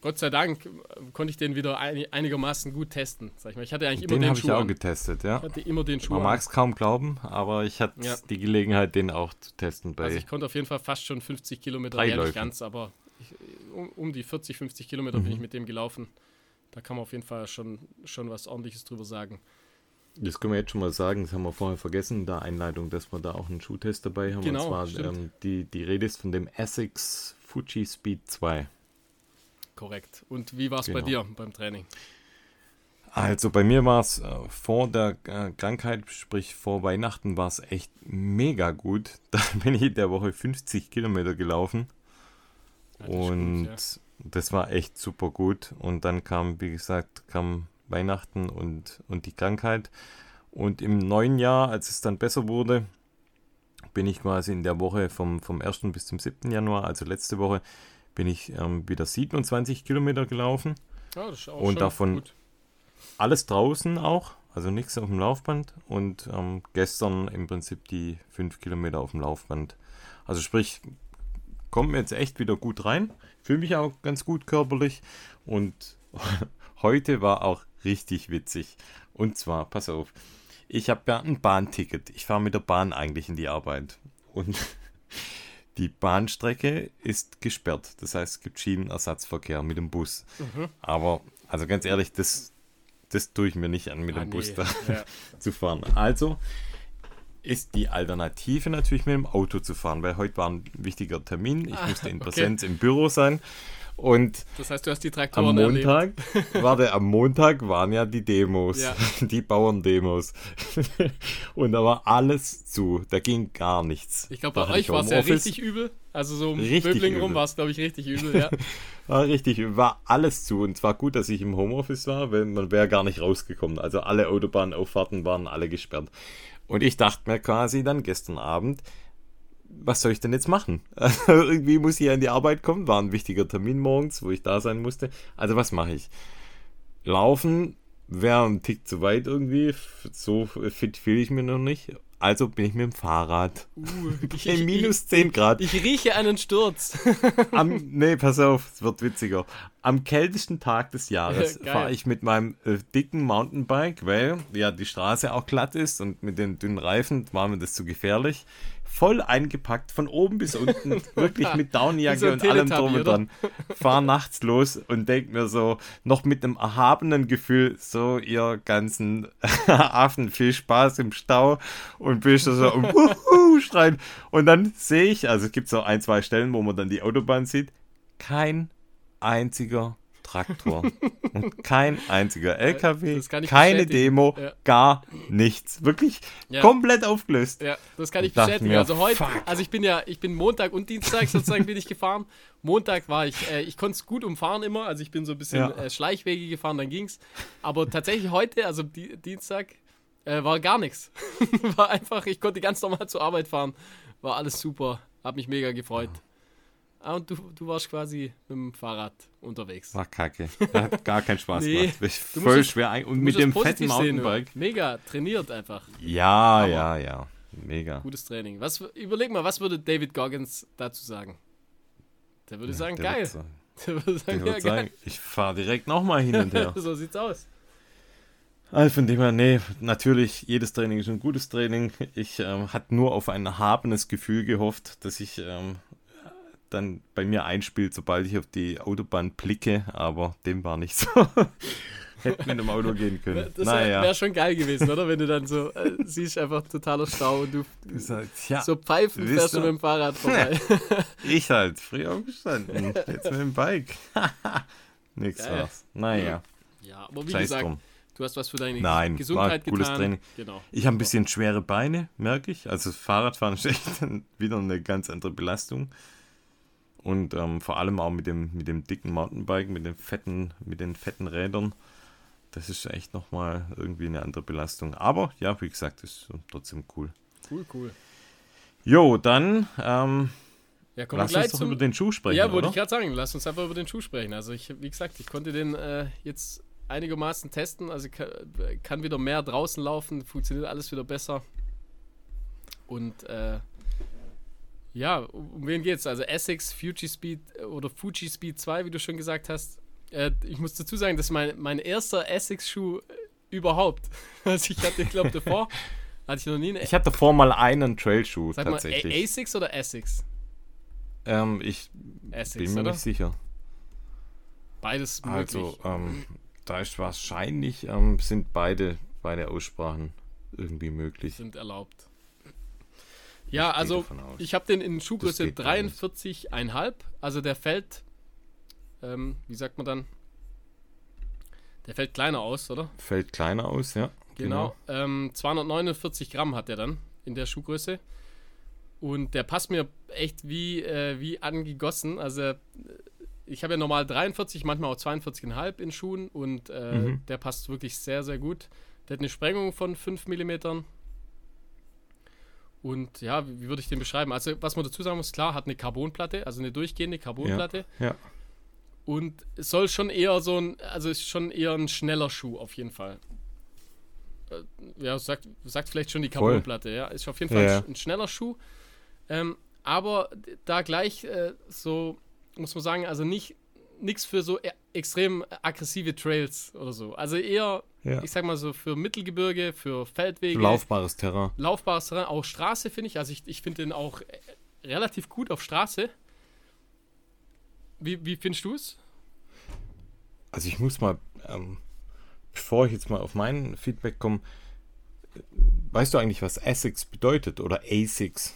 Gott sei Dank, äh, konnte ich den wieder ein, einigermaßen gut testen. Sag ich mal. Ich hatte eigentlich immer Den den, habe ich Schuh auch an. getestet, ja. Ich hatte immer den Schuh Man an. mag es kaum glauben, aber ich hatte Ja. die Gelegenheit, den auch zu testen bei. Also ich konnte auf jeden Fall fast schon 50 Kilometer, ja, nicht ganz, aber ich, um, um die 40, 50 Kilometer bin Mhm. ich mit dem gelaufen. Da kann man auf jeden Fall schon, schon was ordentliches drüber sagen. das können wir jetzt schon mal sagen, das haben wir vorher vergessen in der Einleitung, dass wir da auch einen Schuhtest dabei haben. Genau, Und zwar stimmt. ähm, die, die Rede ist von dem Essex Fuji Speed 2. Korrekt. Und wie war es bei Genau. dir beim Training? Also bei mir war es äh, vor der äh, Krankheit, sprich vor Weihnachten, war es echt mega gut. Da bin ich in der Woche 50 Kilometer gelaufen. Ja, das und gut, ja. das war echt super gut. Und dann kam, wie gesagt, kam Weihnachten und, und die Krankheit. Und im neuen Jahr, als es dann besser wurde, bin ich quasi in der Woche vom, vom 1. bis zum 7. Januar, also letzte Woche, bin ich ähm, wieder 27 Kilometer gelaufen. Ja, das ist auch und davon- gut. Alles draußen auch, also nichts auf dem Laufband. Und ähm, gestern im Prinzip die 5 Kilometer auf dem Laufband. Also sprich, kommt mir jetzt echt wieder gut rein. Fühle mich auch ganz gut körperlich. Und heute war auch richtig witzig. Und zwar, pass auf, ich habe ja ein Bahnticket. Ich fahre mit der Bahn eigentlich in die Arbeit. Und die Bahnstrecke ist gesperrt. Das heißt, es gibt Schienenersatzverkehr mit dem Bus. Mhm. Aber, also ganz ehrlich, das, das tue ich mir nicht an, mit Ah, dem Bus nee. da Ja. zu fahren. Also ist die Alternative natürlich mit dem Auto zu fahren, weil heute war ein wichtiger Termin. Ich Ah, musste in okay. Präsenz im Büro sein. Und Das heißt, du hast die am Traktoren erlebt. Montag, warte, am Montag waren ja die Demos, Ja. die Bauerndemos. Und da war alles zu, da ging gar nichts. Ich glaube, bei euch war es ja richtig übel. Also so um Böbling rum war es, glaube ich, richtig übel. Ja. War richtig, war alles zu. Und zwar gut, dass ich im Homeoffice war, weil man wäre gar nicht rausgekommen. Also alle Autobahnauffahrten waren alle gesperrt. Und ich dachte mir quasi dann gestern Abend, was soll ich denn jetzt machen? Also irgendwie muss ich ja in die Arbeit kommen, war ein wichtiger Termin morgens, wo ich da sein musste. Also was mache ich? Laufen wäre ein Tick zu weit irgendwie. So fit fühle ich mir noch nicht. Also bin ich mit dem Fahrrad. Uh, ich, ich, minus 10 Grad. ich rieche einen Sturz. Am, nee, pass auf, es wird witziger. Am kältesten Tag des Jahres fahre ich mit meinem äh, dicken Mountainbike, weil ja die Straße auch glatt ist und mit den dünnen Reifen war mir das zu gefährlich. Voll eingepackt, von oben bis unten, wirklich mit Downjacke so und allem drum und dran. Fahr nachts los und denk mir so, noch mit einem erhabenen Gefühl, so ihr ganzen Affen, viel Spaß im Stau und bist du so um Wuhu schreien. Und dann sehe ich, also es gibt so ein, zwei Stellen, wo man dann die Autobahn sieht, kein einziger Traktor und kein einziger LKW, keine. Demo, Ja. gar nichts. Wirklich Ja. komplett aufgelöst. Ja, das kann ich Ich bestätigen. mir, also heute, fuck. also ich bin ja, ich bin Montag und Dienstag sozusagen bin ich gefahren. Montag war ich, äh, ich konnte es gut umfahren immer, also ich bin so ein bisschen Ja. äh, Schleichwege gefahren, dann ging's. Aber tatsächlich heute, also die, Dienstag, äh, war gar nichts. war einfach, ich konnte ganz normal zur Arbeit fahren. War alles super, hab mich mega gefreut. Ah, und du, du warst quasi mit dem Fahrrad unterwegs. War kacke. Hat gar keinen Spaß Nee, gemacht. Ich voll schwer ein und mit dem fetten positiv sehen, Mountainbike. Mega trainiert einfach. Ja, Aber- ja, ja. Mega. Gutes Training. Was, überleg mal, was würde David Goggins dazu sagen? Der würde sagen, Der geil. Wird, sagen- Der würde der sagen, wird ja, sagen, geil. ich fahre direkt nochmal hin und her. so sieht's aus. Also von dem her, nee, natürlich, jedes Training ist ein gutes Training. Ich ähm, hatte nur auf ein erhabenes Gefühl gehofft, dass ich ähm, dann bei mir einspielt, sobald ich auf die Autobahn blicke, aber dem war nicht so. Hätte mit dem Auto gehen können. Das wäre naja. wär schon geil gewesen, oder? Wenn du dann so äh, siehst, einfach totaler Stau und du ja, so pfeifen fährst du mit dem Fahrrad vorbei. ich halt, früh aufgestanden, jetzt mit dem Bike. Nix Geil. war's. Naja, ja, aber wie scheiß gesagt, drum. du hast was für deine Nein, Gesundheit war cooles getan. Training. Genau. Ich habe ein bisschen schwere Beine, merke ich. Also Fahrradfahren ist echt wieder eine ganz andere Belastung. Und ähm, vor allem auch mit dem, mit dem dicken Mountainbike, mit den fetten, mit den fetten Rädern. Das ist echt nochmal irgendwie eine andere Belastung. Aber ja, wie gesagt, ist trotzdem cool. Cool, cool. Jo, dann ähm, Ja, wir lass uns doch über den Schuh sprechen. ja, wollte ich gerade sagen, lass uns einfach über den Schuh sprechen. Also ich, wie gesagt, ich konnte den äh, jetzt einigermaßen testen. Also ich kann, kann wieder mehr draußen laufen, funktioniert alles wieder besser. Und äh, ja, um wen geht's? Also Essex, Fuji Speed äh, oder Fuji Speed 2, wie du schon gesagt hast. Äh, ich muss dazu sagen, das ist mein, mein erster Essex-Schuh äh, überhaupt. Also ich hatte, ich glaube, davor hatte ich noch nie einen. Ich hatte davor mal einen Trailschuh Sag mal, A- tatsächlich. Asics oder Essex? ähm, ich Essex, bin mir oder? nicht sicher. Beides Also, möglich. ähm, da ist wahrscheinlich, ähm, sind beide, beide Aussprachen irgendwie möglich. sind erlaubt. Ja, also ich habe den in Schuhgröße geht gar nicht. 43,5. Also der fällt, ähm, wie sagt man dann? Der fällt kleiner aus, oder? Fällt kleiner aus, ja. Genau. Ähm, 249 Gramm hat er dann in der Schuhgröße. Und der passt mir echt wie, äh, wie angegossen. Also äh, ich habe ja normal 43, manchmal auch 42,5 in Schuhen und äh, Mhm. der passt wirklich sehr, sehr gut. Der hat eine Sprengung von 5 mm. Und ja, wie, wie würde ich den beschreiben? Also, was man dazu sagen muss, klar, hat eine Carbonplatte, also eine durchgehende Carbonplatte. Ja. Und es soll schon eher so ein, also ist schon eher ein schneller Schuh auf jeden Fall. Äh, Ja, sagt, sagt vielleicht schon die. Carbonplatte, ja. Ist auf jeden Fall Ja, ein, ein schneller Schuh. Ähm, aber da gleich äh, so, muss man sagen, also nicht nichts für so e extrem aggressive Trails oder so. Also eher, Ja. ich sag mal so, für Mittelgebirge, für Feldwege, Laufbares Terrain. laufbares Terrain, auch Straße finde ich. Also ich, ich finde den auch äh, relativ gut auf Straße. Wie, wie findest du es? Also ich muss mal, ähm, bevor ich jetzt mal auf mein Feedback komme, äh, weißt du eigentlich, was Essex bedeutet oder ASICS?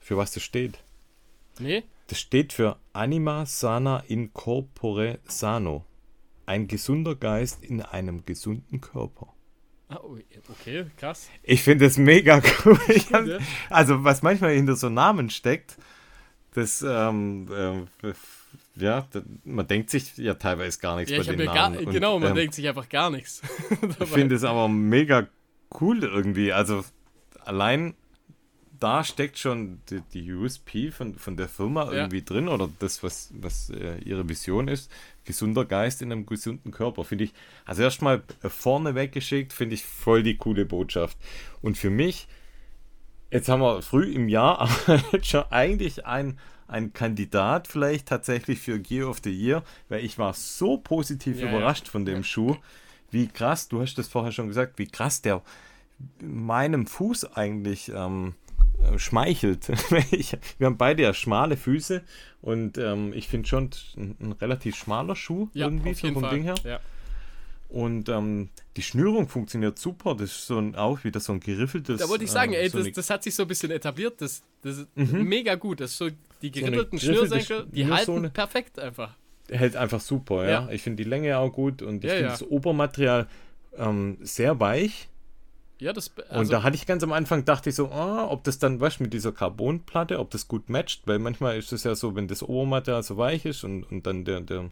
Für was das steht? Nee? Das steht für Anima Sana in Corpore Sano. Ein gesunder Geist in einem gesunden Körper. Ah, oh, okay, krass. Ich finde das mega cool. Hab, also, was manchmal hinter so Namen steckt, das, ähm, ähm, ja, da, man denkt sich ja teilweise gar nichts Ja, bei den gar, Namen. Und, genau, man ähm, denkt sich einfach gar nichts. Ich finde es aber mega cool irgendwie. Also, allein da steckt schon die, die USP von, von der Firma Ja. irgendwie drin oder das, was, was äh, ihre Vision ist. gesunder Geist in einem gesunden Körper. Finde ich, also erstmal vorne weggeschickt, finde ich voll die coole Botschaft. Und für mich, jetzt haben wir früh im Jahr, aber schon eigentlich ein, ein Kandidat vielleicht tatsächlich für Gear of the Year, weil ich war so positiv Ja, überrascht ja. von dem Schuh, wie krass, du hast das vorher schon gesagt, wie krass der meinem Fuß eigentlich ähm, äh, schmeichelt. ich, wir haben beide ja schmale Füße und ähm, ich finde schon ein, ein relativ schmaler Schuh Ja, irgendwie so vom Fall. Ding her. Ja. Und ähm, die Schnürung funktioniert super. Das ist so ein, auch wieder so ein geriffeltes. Da wollte ich sagen, äh, ey, so das, das hat sich so ein bisschen etabliert. Das, das ist Mhm. mega gut. Das ist so die So geriffelten geriffelte Schnürsenkel, die halten perfekt einfach. hält einfach super, ja. Ja. Ich finde die Länge auch gut und ich finde das Obermaterial ähm, sehr weich. Ja, das und also, da hatte ich ganz am Anfang, dachte ich so, ah, ob das dann, weißt du, mit dieser Carbonplatte, ob das gut matcht, weil manchmal ist es ja so, wenn das Obermaterial so weich ist und, und dann der, der,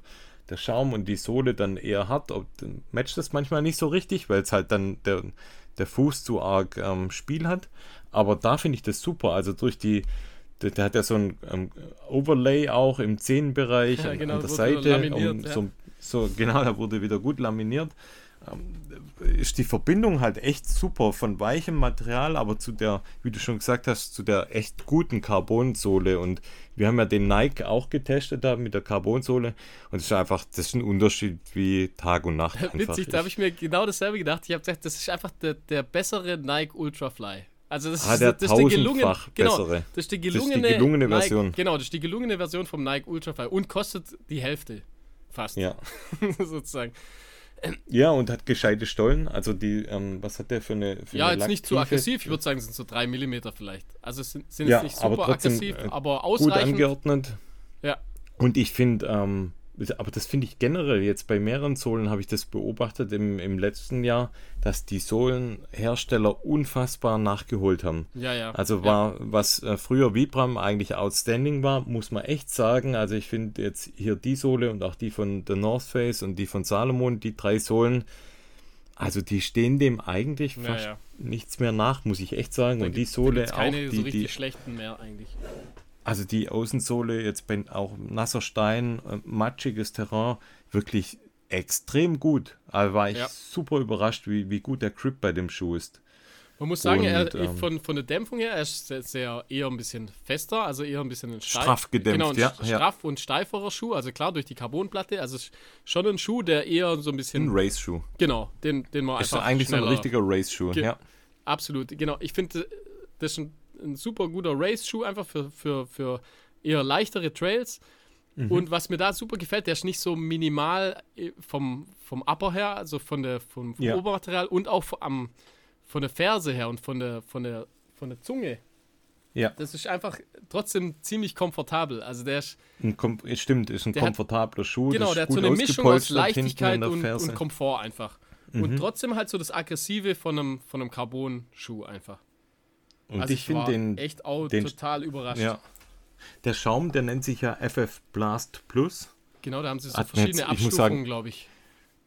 der Schaum und die Sohle dann eher hart, ob, dann matcht das manchmal nicht so richtig, weil es halt dann der, der Fuß zu arg ähm, Spiel hat. Aber da finde ich das super, also durch die, der, der hat ja so ein ähm, Overlay auch im Zehenbereich Ja, an, genau, an der Seite, um ja. so, so genau, da wurde wieder gut laminiert ist die Verbindung halt echt super von weichem Material, aber zu der, wie du schon gesagt hast, zu der echt guten Carbonsohle. Und wir haben ja den Nike auch getestet da mit der Carbonsohle. Und es ist einfach, das ist ein Unterschied wie Tag und Nacht. Witzig, da habe ich mir genau dasselbe gedacht. Ich habe gesagt, das ist einfach der, der bessere Nike Ultrafly. Also das Ah, ist, der das ist die gelungene, genau, bessere. das ist die ist gelungene Nike, Version. Genau, das ist die gelungene Version vom Nike Ultrafly und kostet die Hälfte fast ja. sozusagen. Ja, und hat gescheite Stollen. Also die, ähm, was hat der für eine für Ja, eine jetzt nicht zu aggressiv. Ich würde sagen, es sind so 3 mm vielleicht. Also es sind, sind Ja, jetzt nicht aber super trotzdem, aggressiv, äh, aber Gut ausreichend. angeordnet. Ja, Und ich finde, ähm, aber das finde ich generell jetzt bei mehreren Sohlen habe ich das beobachtet im, im letzten Jahr, dass die Sohlenhersteller unfassbar nachgeholt haben. ja, ja. Also ja. war, was äh, früher Vibram eigentlich outstanding war, muss man echt sagen. Also ich finde jetzt hier die Sohle und auch die von The North Face und die von Salomon, die drei Sohlen, also die stehen dem eigentlich Ja, fast ja. nichts mehr nach, muss ich echt sagen. Da und die Sohle auch, keine die, so richtig die, schlechten mehr eigentlich. Also die Außensohle, jetzt bei auch nasser Stein, äh, matschiges Terrain, wirklich extrem gut. Also war ich Ja. super überrascht, wie, wie gut der Grip bei dem Schuh ist. Man muss sagen, er, Und, ähm, von, von der Dämpfung her, er ist sehr, sehr eher ein bisschen fester, also eher ein bisschen ein steif, Straff gedämpft, genau, ein ja, st- ja. straff und steiferer Schuh, also klar durch die Carbonplatte, also schon ein Schuh, der eher so ein bisschen, Ein Race-Schuh. genau, den, den man Ist einfach eigentlich so ein richtiger Race-Schuh. Ge- Ja. Absolut, genau. Ich finde, das ist ein, ein super guter Race-Schuh einfach für, für, für eher leichtere Trails. Mhm. Und was mir da super gefällt, der ist nicht so minimal äh, vom, vom Upper her, also von der, vom, vom Ja. Obermaterial und auch von, am, von der Ferse her und von der, von der, von der Zunge. ja. Das ist einfach trotzdem ziemlich komfortabel. Also der ist, Ein Kom stimmt, ist ein Der hat- komfortabler Schuh. genau, der hat so eine Mischung aus Leichtigkeit und. Mhm. und Komfort einfach. Und trotzdem halt so das Aggressive von einem, von einem Carbon-Schuh einfach. Und Also ich finde war den, echt auch den- total überrascht. ja. Der Schaum, der nennt sich ja FF Blast Plus. Genau, da haben sie so Hat verschiedene jetzt- ich Abstufungen, glaube ich.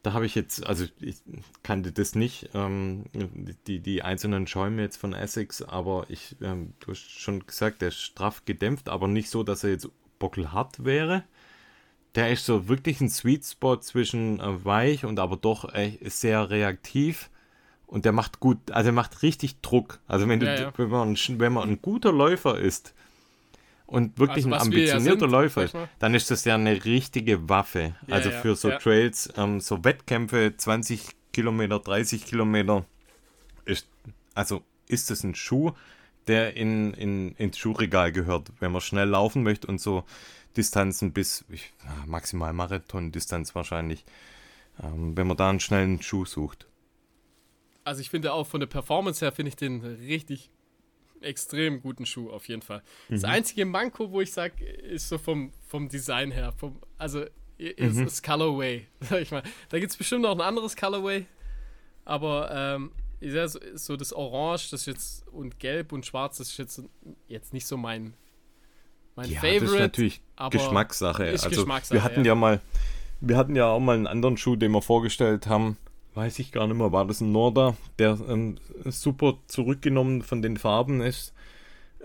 Da habe ich jetzt, also ich kannte das nicht, ähm, die, die einzelnen Schäume jetzt von Essex, aber ich, ähm, du hast schon gesagt, der ist straff gedämpft, aber nicht so, dass er jetzt bockelhart wäre. Der ist so wirklich ein Sweet Spot zwischen äh, weich und aber doch äh, sehr reaktiv. Und der macht gut, also er macht richtig Druck. Also wenn du, Ja, ja. wenn man, ein- wenn man ein guter Läufer ist und wirklich Also ein wir ja ambitionierter sind, Läufer ist, dann ist das ja eine richtige Waffe. Also für so. Trails, ähm, so Wettkämpfe, 20 Kilometer, 30 Kilometer, ist, also ist es ein Schuh, der in, in, ins Schuhregal gehört, wenn man schnell laufen möchte und so Distanzen bis ich, maximal Marathon-Distanz wahrscheinlich, ähm, wenn man da einen schnellen Schuh sucht. Also ich finde auch von der Performance her finde ich den richtig extrem guten Schuh auf jeden Fall. Mhm. Das einzige Manko, wo ich sage, ist so vom, vom Design her, vom, also ist Mhm. das Colorway, sag ich mal. Da gibt es bestimmt noch ein anderes Colorway, aber ähm, ja, so, so das Orange, das ist jetzt und Gelb und Schwarz, das ist jetzt, jetzt nicht so mein mein Ja, Favorite. das ist natürlich Geschmackssache. ist also Geschmackssache, wir hatten ja. ja. mal, wir hatten ja auch mal einen anderen Schuh, den wir vorgestellt haben. Weiß ich gar nicht mehr, war das ein Norda, der ähm, super zurückgenommen von den Farben ist,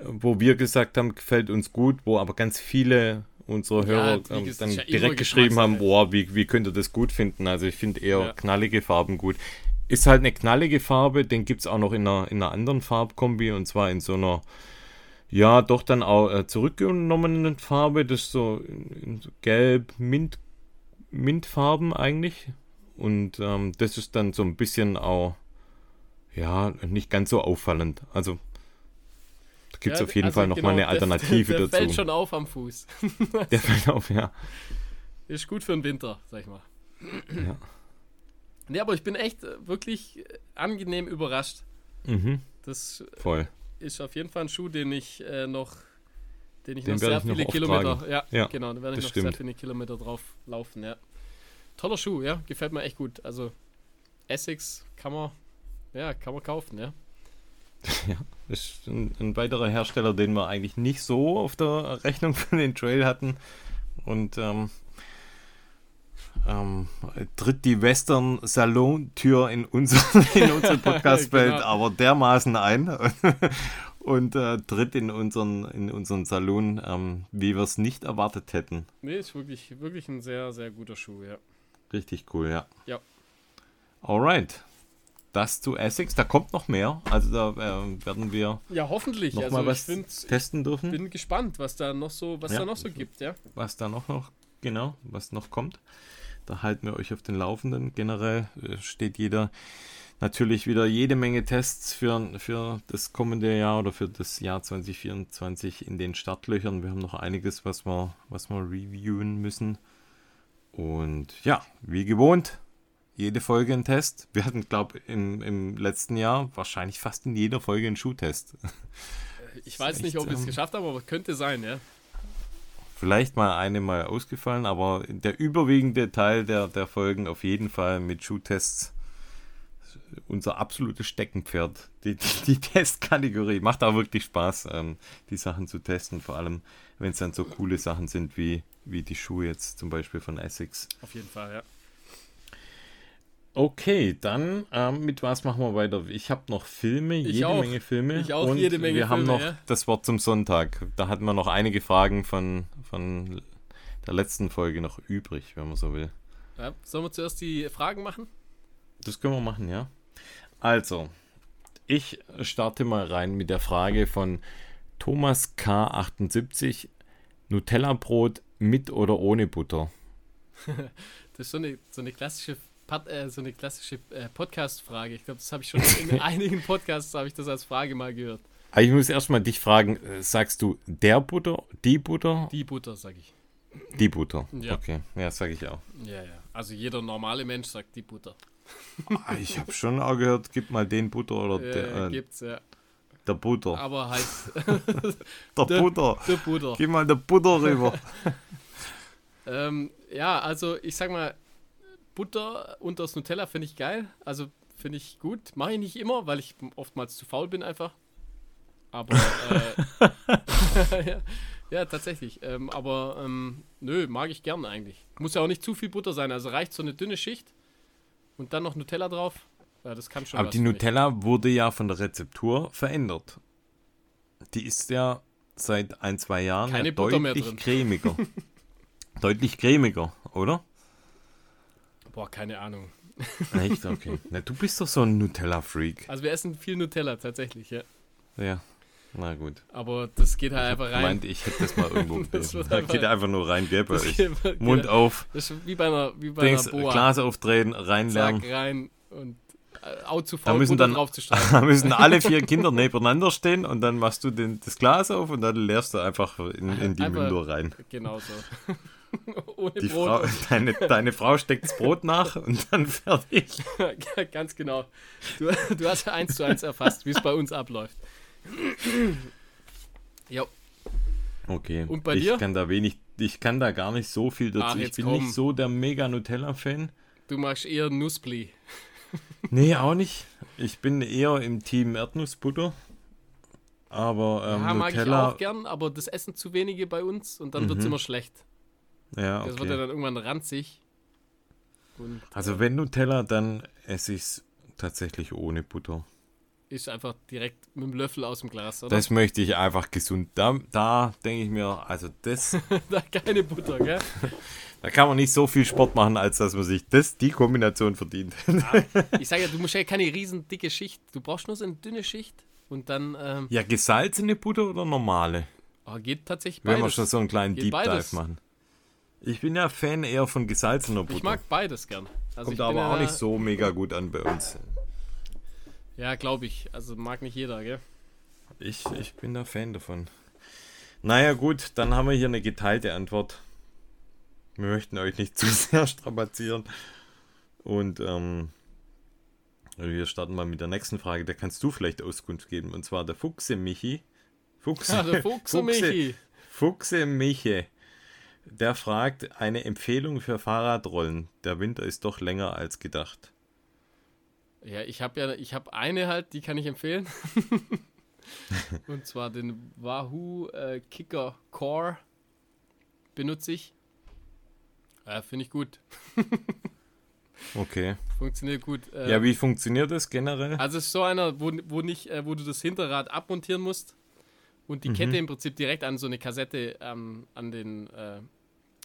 wo wir gesagt haben, gefällt uns gut, wo aber ganz viele unsere Ja, Hörer ähm, gesagt, dann ist ja immer direkt geschrieben haben, Geschmackssache. boah, wie, wie könnt ihr das gut finden? Also ich finde eher Ja. knallige Farben gut. Ist halt eine knallige Farbe, den gibt es auch noch in einer, in einer anderen Farbkombi und zwar in so einer, ja, doch dann auch äh, zurückgenommenen Farbe, das ist so in, in so gelb, Mint, Mintfarben eigentlich. Und ähm, das ist dann so ein bisschen auch, ja, nicht ganz so auffallend. Also da gibt es Ja, auf jeden also Fall nochmal genau, eine Alternative der, der dazu. fällt schon auf am Fuß. Der fällt auf, ja. Ist gut für den Winter, sag ich mal. Ja. Nee, aber ich bin echt äh, wirklich äh, angenehm überrascht. Mhm, Das voll. ist auf jeden Fall ein Schuh, den ich äh, noch, den ich Den noch sehr ich noch viele oft Kilometer, ja, Ja, genau, da werde ich noch sehr stimmt. viele Kilometer drauf laufen, ja. Toller Schuh, ja, gefällt mir echt gut. Also Essex kann man, ja, kann man kaufen, ja. Ja, ist ein, ein weiterer Hersteller, den wir eigentlich nicht so auf der Rechnung für den Trail hatten. Und ähm, ähm, tritt die Western Salon-Tür in, unser, in unsere Podcast-Welt Genau. aber dermaßen ein und äh, tritt in unseren, in unseren Salon, ähm, wie wir es nicht erwartet hätten. Nee, ist wirklich, wirklich ein sehr, sehr guter Schuh, ja. Richtig cool, ja. Ja. Alright. Das zu Essex. Da kommt noch mehr. Also da äh, werden wir Ja, hoffentlich. noch also mal ich was testen dürfen. bin gespannt, was da noch so, was Ja. da noch so gibt, ja. was da noch, noch genau, was noch kommt. Da halten wir euch auf den Laufenden. Generell äh, steht jeder natürlich wieder jede Menge Tests für, für das kommende Jahr oder für das Jahr 2024 in den Startlöchern. Wir haben noch einiges, was wir, was wir reviewen müssen. Und ja, wie gewohnt, jede Folge ein Test. Wir hatten, glaube ich, im, im letzten Jahr wahrscheinlich fast in jeder Folge einen Schuhtest. Ich weiß echt, nicht, ob ich es ähm, geschafft habe, aber könnte sein, ja. Vielleicht mal eine mal ausgefallen, aber der überwiegende Teil der, der Folgen auf jeden Fall mit Schuhtests unser absolutes Steckenpferd. Die, die, die Testkategorie. Macht auch wirklich Spaß, ähm, die Sachen zu testen, vor allem wenn es dann so coole Sachen sind wie, wie die Schuhe jetzt zum Beispiel von Essex. Auf jeden Fall, ja. Okay, dann ähm, mit was machen wir weiter? Ich habe noch Filme, jede auch. Menge Filme. Ich auch, und jede Menge wir haben Filme, noch ja. das Wort zum Sonntag. Da hatten wir noch einige Fragen von, von der letzten Folge noch übrig, wenn man so will. ja. Sollen wir zuerst die Fragen machen? Das können wir machen, ja. Also, ich starte mal rein mit der Frage von Thomas K78. Nutella-Brot mit oder ohne Butter? Das ist so eine, so eine klassische, äh, so eine klassische äh, Podcast-Frage. Ich glaube, das habe ich schon in einigen Podcasts habe ich das als Frage mal gehört. Aber ich muss erstmal dich fragen, äh, sagst du der Butter, die Butter, Die Butter, sage ich. die Butter? Ja. Okay, ja, sage ich auch. Ja, ja. Also jeder normale Mensch sagt die Butter. Ah, Ich habe schon auch gehört, gib mal den Butter oder Äh, der, äh, gibt's, ja. Der Butter. Aber halt Der der- Butter. der Butter. Gib mal der Butter rüber. Ähm, ja, also ich sag mal, Butter und das Nutella finde ich geil. Also finde ich gut. Mache ich nicht immer, weil ich oftmals zu faul bin einfach. Aber äh, ja, ja, tatsächlich. Ähm, aber ähm, nö, mag ich gern eigentlich. Muss ja auch nicht zu viel Butter sein. Also reicht so eine dünne Schicht und dann noch Nutella drauf. Das kann schon Aber die für mich. Nutella wurde ja von der Rezeptur verändert. Die ist ja seit ein, zwei Jahren ja deutlich cremiger. deutlich cremiger, oder? Boah, keine Ahnung. Echt? Okay. Na, du bist doch so ein Nutella-Freak. Also wir essen viel Nutella tatsächlich, ja. Ja. Na gut. Aber das geht halt einfach rein. gemeint, ich hätte das mal irgendwo Das Da einfach- geht einfach nur rein, gell? bei euch. geht- geht- Mund auf, Das ist wie bei einer, wie bei Dings, einer Boa. Glas aufdrehen, reinlernen. Zack, rein und äh, auch zu Da faul, müssen Butter dann- draufzustreichen. Da müssen alle vier Kinder nebeneinander stehen und dann machst du den, das Glas auf und dann leerst du einfach in, in die Einfach- Münder rein. Genau so. Ohne Die Brot. Frau, deine, deine Frau steckt das Brot nach und dann fertig. Ganz genau. Du, du hast eins zu eins erfasst, wie es bei uns abläuft. Ja, Okay. Und bei ich dir? kann da wenig, ich kann da gar nicht so viel dazu. Ach, ich bin komm. nicht so der mega Nutella-Fan. du magst eher Nussbli. Nee, auch nicht. Ich bin eher im Team Erdnussbutter. Aber ähm, ja, mag ich auch gern, aber das essen zu wenige bei uns und dann wird es Mhm. immer schlecht. ja, Das wird ja okay. dann irgendwann ranzig. Und, Also wenn Nutella, dann esse ich es tatsächlich ohne Butter. ist einfach direkt mit dem Löffel aus dem Glas, oder? Das möchte ich einfach gesund. Da, da denke ich mir, also das, da keine Butter, gell? da kann man nicht so viel Sport machen, als dass man sich das, die Kombination verdient. Ich sage ja, du musst ja keine riesen dicke Schicht. Du brauchst nur so eine dünne Schicht und dann ähm, Ja, gesalzene Butter oder normale? oh, geht tatsächlich Wenn wir beides. schon so einen kleinen Geht Deep beides. Dive machen. Ich bin ja Fan eher von gesalzener Butter. Ich mag beides gern. Also Kommt aber ja, auch nicht so mega gut an bei uns. Ja, glaube ich. Also mag nicht jeder, gell? Ich, ich bin da Fan davon. Naja, gut, dann haben wir hier eine geteilte Antwort. Wir möchten euch nicht zu sehr strapazieren. Und ähm, wir starten mal mit der nächsten Frage. Da kannst du vielleicht Auskunft geben. Und zwar der Fuchse Michi. Fuchse, Ja, der Fuchse Michi. Fuchse Michi. Der fragt eine Empfehlung für Fahrradrollen. Der Winter ist doch länger als gedacht. Ja, ich habe ja, ich habe eine halt, die kann ich empfehlen. Und zwar den Wahoo äh, Kicker Core benutze ich. Ja, finde ich gut. Okay. Funktioniert gut. Ja, wie funktioniert das generell? Also es ist so einer, wo, wo nicht, äh, wo du das Hinterrad abmontieren musst und die Kette im Prinzip direkt an so eine Kassette ähm, an den äh,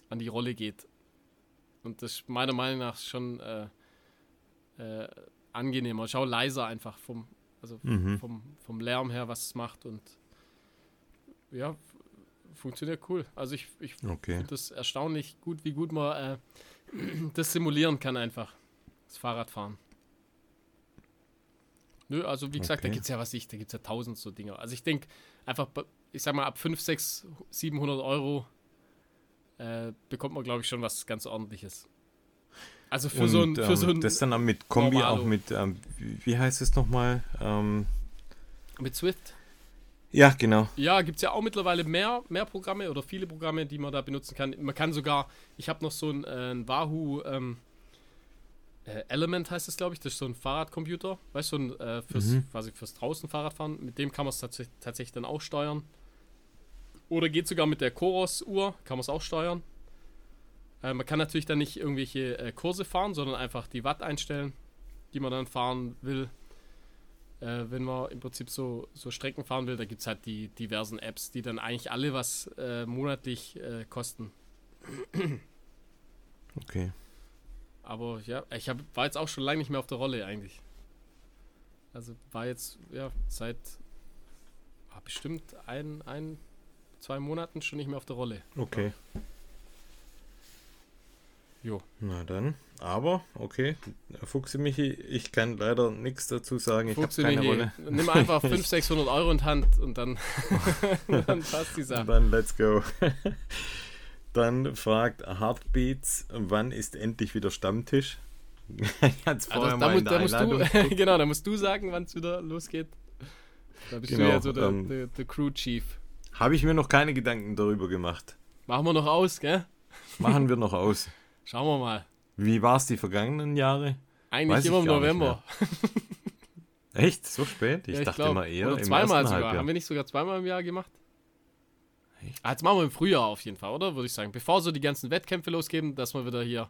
an die Rolle geht. Und das ist meiner Meinung nach schon äh, äh, angenehmer. Schau leiser einfach vom, also Mhm. vom, vom Lärm her, was es macht und ja, funktioniert cool. Also ich, ich Okay. finde das erstaunlich gut, wie gut man äh, das simulieren kann einfach. Das Fahrradfahren. Nö, also wie gesagt, da Okay. gibt es ja was ich, da gibt es ja tausend so Dinger. Also ich denke einfach, ich sag mal, ab 5, 6, 700 Euro äh, bekommt man, glaube ich, schon was ganz ordentliches. Also für so ein, Und, für ähm, so ein das dann auch mit Kombi, Normalo. auch mit, ähm, wie, wie heißt es nochmal? Ähm, mit Swift. Ja, genau. Ja, gibt es ja auch mittlerweile mehr, mehr Programme oder viele Programme, die man da benutzen kann. Man kann sogar, ich habe noch so ein, äh, ein Wahoo ähm, äh, Element heißt es, glaube ich. Das ist so ein Fahrradcomputer, weißt du, so ein, äh, fürs, Mhm. quasi fürs draußen Fahrradfahren. Mit dem kann man es tats tatsächlich dann auch steuern. Oder geht sogar mit der Coros-Uhr, kann man es auch steuern. Äh, man kann natürlich dann nicht irgendwelche äh, Kurse fahren, sondern einfach die Watt einstellen, die man dann fahren will. Äh, wenn man im Prinzip so, so Strecken fahren will, da gibt es halt die diversen Apps, die dann eigentlich alle was äh, monatlich äh, kosten. Okay. Aber ja, ich hab, war jetzt auch schon lange nicht mehr auf der Rolle eigentlich. Also war jetzt, ja, seit ah, bestimmt ein, ein, zwei Monaten schon nicht mehr auf der Rolle. Okay. Jo. Na dann. Aber, okay. Fuchse Michi, ich kann leider nichts dazu sagen. Ich habe Fuchse keine Rolle. Nimm einfach 500, 600 Euro in Hand und dann, dann passt die Und Sache. dann let's go. dann fragt Heartbeats, wann ist endlich wieder Stammtisch? ich hatte es Also, vorher da, mal mu- in der da musst du, genau, da musst du sagen, wann es wieder losgeht. Da bist Genau, du ja so der, ähm, der, der Crew Chief. Habe ich mir noch keine Gedanken darüber gemacht. Machen wir noch aus, gell? Machen wir noch aus. Schauen wir mal. Wie war es die vergangenen Jahre? Eigentlich Weiß ich immer im November. Echt? So spät? Ich Ja, dachte glaub, immer eher Oder im zweimal sogar. Halbjahr. Haben wir nicht sogar zweimal im Jahr gemacht? Echt? Ah, jetzt machen wir im Frühjahr auf jeden Fall, oder? Würde ich sagen. Bevor so die ganzen Wettkämpfe losgehen, dass wir wieder hier,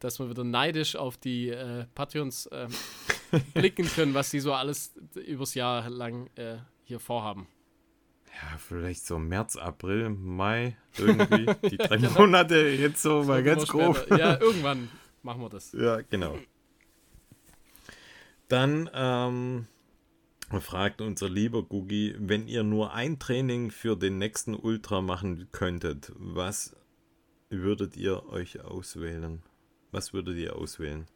dass wir wieder neidisch auf die äh, Patreons ähm, blicken können, was die so alles übers Jahr lang äh, hier vorhaben. Ja, vielleicht so März, April, Mai, irgendwie. Die drei Monate jetzt so mal ganz grob. später. Ja, irgendwann machen wir das. Ja, genau. Dann ähm, fragt unser lieber Gugi, wenn ihr nur ein Training für den nächsten Ultra machen könntet, was würdet ihr euch auswählen? Was würdet ihr auswählen?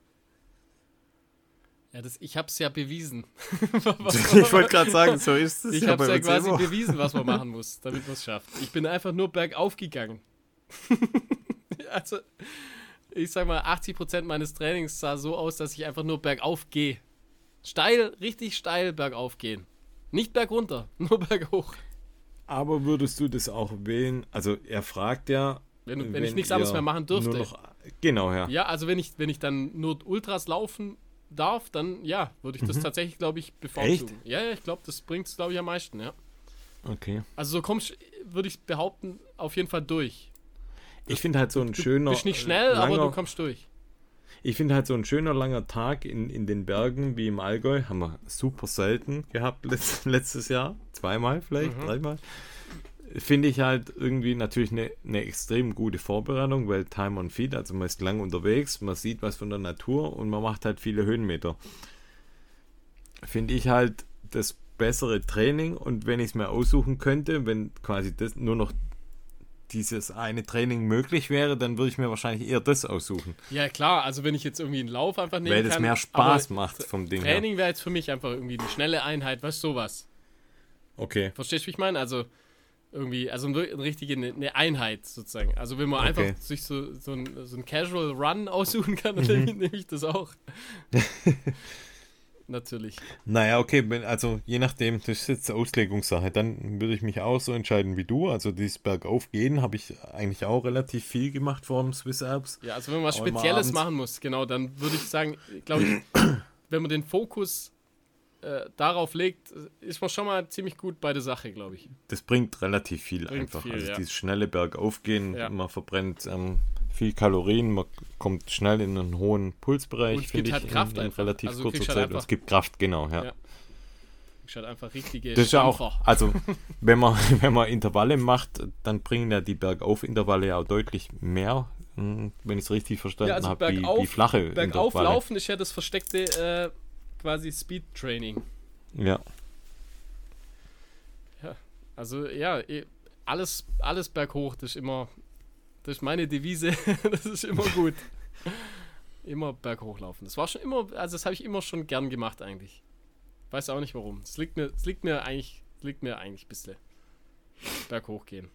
Ja, das, ich habe es ja bewiesen. ich wollte gerade sagen, so ist es Ich ja habe bei ja quasi immer. bewiesen, was man machen muss, damit man es schafft. Ich bin einfach nur bergauf gegangen. also, ich sag mal, 80% meines Trainings sah so aus, dass ich einfach nur bergauf gehe. Steil, richtig steil bergauf gehen. Nicht bergunter, nur berghoch. Aber würdest du das auch wählen? Also er fragt ja, Wenn, wenn, ich nichts anderes mehr machen dürfte. Noch, genau, ja. Ja, also wenn ich, wenn ich dann nur Ultras laufen darf, dann ja, würde ich das Mhm. tatsächlich, glaube ich, bevorzugen. Ja, ja, ich glaube, das bringt es, glaube ich, am meisten, ja. Okay. Also so kommst, würde ich behaupten, auf jeden Fall durch. Ich finde halt so ein schöner. Bist nicht schnell, aber langer- du kommst durch. Ich finde halt so ein schöner langer Tag in, in den Bergen wie im Allgäu, haben wir super selten gehabt letzt, letztes Jahr. Zweimal vielleicht, mhm. dreimal. Finde ich halt irgendwie natürlich eine, eine extrem gute Vorbereitung, weil Time on Feed, also man ist lang unterwegs, man sieht was von der Natur und man macht halt viele Höhenmeter. Finde ich halt das bessere Training und wenn ich es mir aussuchen könnte, wenn quasi das nur noch dieses eine Training möglich wäre, dann würde ich mir wahrscheinlich eher das aussuchen. Ja, klar, also wenn ich jetzt irgendwie einen Lauf einfach nehmen Weil das kann, mehr Spaß macht vom Ding Training wäre jetzt für mich einfach irgendwie eine schnelle Einheit, was sowas. Okay. Verstehst du, wie ich meine? Also irgendwie, also eine, richtige eine Einheit sozusagen. Also wenn man okay. einfach sich so, so, ein, so ein Casual Run aussuchen kann, dann mhm. nehme ich das auch. natürlich. Naja, okay, also je nachdem, das ist jetzt Auslegungssache. Dann würde ich mich auch so entscheiden wie du. Also dieses Bergaufgehen habe ich eigentlich auch relativ viel gemacht vor dem Swiss Alps. Ja, also wenn man was Spezielles machen muss, genau, dann würde ich sagen, glaube ich, wenn man den Fokus äh, darauf legt, ist man schon mal ziemlich gut bei der Sache, glaube ich. Das bringt relativ viel bringt einfach. Viel, also ja. dieses schnelle Bergaufgehen, ja. man verbrennt ähm, viel Kalorien, man kommt schnell in einen hohen Pulsbereich, finde halt ich, Kraft in, in relativ also kurzer halt Zeit. Und es gibt Kraft, genau, ja. ja. Halt einfach richtige das ist ja auch, also wenn man, wenn man Intervalle macht, dann bringen ja die Bergauf-Intervalle ja auch deutlich mehr, hm, wenn ich es richtig verstanden ja, also habe, wie, wie flache Bergauf Intervalle. laufen ist ja das versteckte äh, quasi Speed-Training. Ja. Ja, also ja, eh, alles, alles berghoch, das ist immer das ist meine Devise. das ist immer gut. immer berghochlaufen. Das war schon immer, also das habe ich immer schon gern gemacht eigentlich. Weiß auch nicht warum. Es liegt mir, es liegt mir eigentlich, liegt mir eigentlich ein bisschen. Berghoch gehen.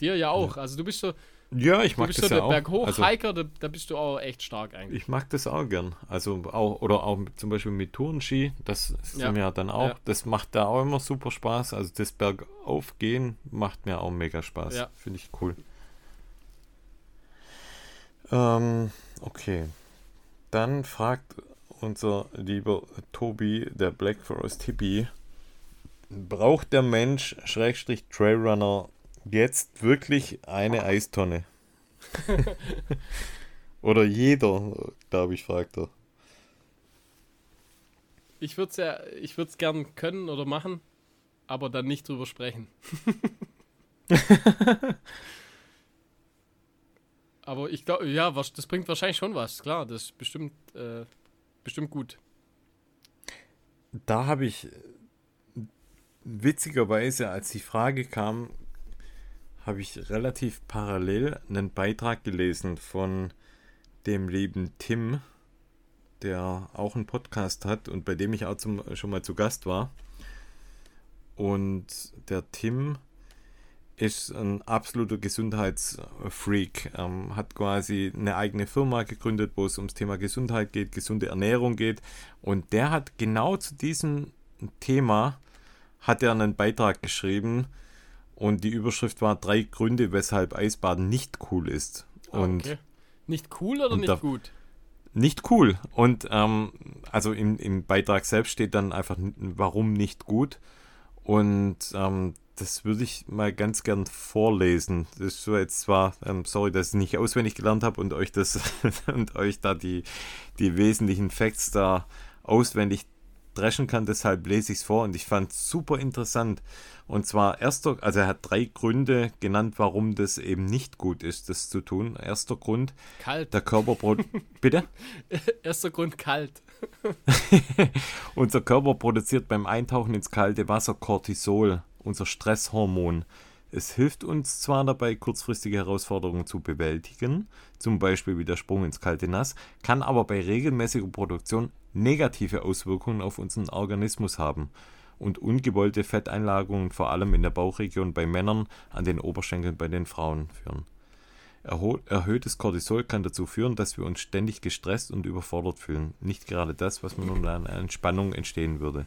Dir ja auch. Also du bist so. Ja, ich mag das so ja auch. Berghoch-Hiker, also, da, da, bist du auch echt stark eigentlich. Ich mag das auch gern. Also auch, oder auch zum Beispiel mit Tourenski, das ist ja. mir dann auch, ja. das macht da auch immer super Spaß. Also das Bergaufgehen macht mir auch mega Spaß. Ja. Finde ich cool. Ähm, okay. Dann fragt unser lieber Tobi, der Black Forest Hippie, braucht der Mensch, Schrägstrich Trailrunner, jetzt wirklich eine Eistonne? Oder jeder, glaube ich, fragt er. Ich würde es ja, ich würde es gern können oder machen, aber dann nicht drüber sprechen. Aber ich glaube, ja, was, das bringt wahrscheinlich schon was. Klar, das ist bestimmt, äh, bestimmt gut. Da habe ich witzigerweise, als die Frage kam, habe ich relativ parallel einen Beitrag gelesen von dem lieben Tim, der auch einen Podcast hat und bei dem ich auch zum, schon mal zu Gast war. Und der Tim ist ein absoluter Gesundheitsfreak, ähm, hat quasi eine eigene Firma gegründet, wo es ums Thema Gesundheit geht, gesunde Ernährung geht. Und der hat genau zu diesem Thema hat er einen Beitrag geschrieben und die Überschrift war drei Gründe, weshalb Eisbaden nicht cool ist. Ah, und okay. Nicht cool oder nicht gut? Nicht cool. Und ähm, also im, im Beitrag selbst steht dann einfach, warum nicht gut. Und ähm, das würde ich mal ganz gern vorlesen. Das ist so jetzt zwar, ähm, sorry, dass ich nicht auswendig gelernt habe und euch das und euch da die, die wesentlichen Facts da auswendig dreschen kann, deshalb lese ich es vor und ich fand es super interessant. Und zwar erster, also er hat drei Gründe genannt, warum das eben nicht gut ist, das zu tun. Erster Grund, kalt. Der Körper bitte? Erster Grund kalt. Unser Körper produziert beim Eintauchen ins kalte Wasser Cortisol unser Stresshormon. Es hilft uns zwar dabei, kurzfristige Herausforderungen zu bewältigen, zum Beispiel wie der Sprung ins kalte Nass, kann aber bei regelmäßiger Produktion negative Auswirkungen auf unseren Organismus haben und ungewollte Fetteinlagerungen vor allem in der Bauchregion bei Männern, an den Oberschenkeln bei den Frauen führen. Erhöhtes Cortisol kann dazu führen, dass wir uns ständig gestresst und überfordert fühlen. Nicht gerade das, was man unter einer Entspannung entstehen würde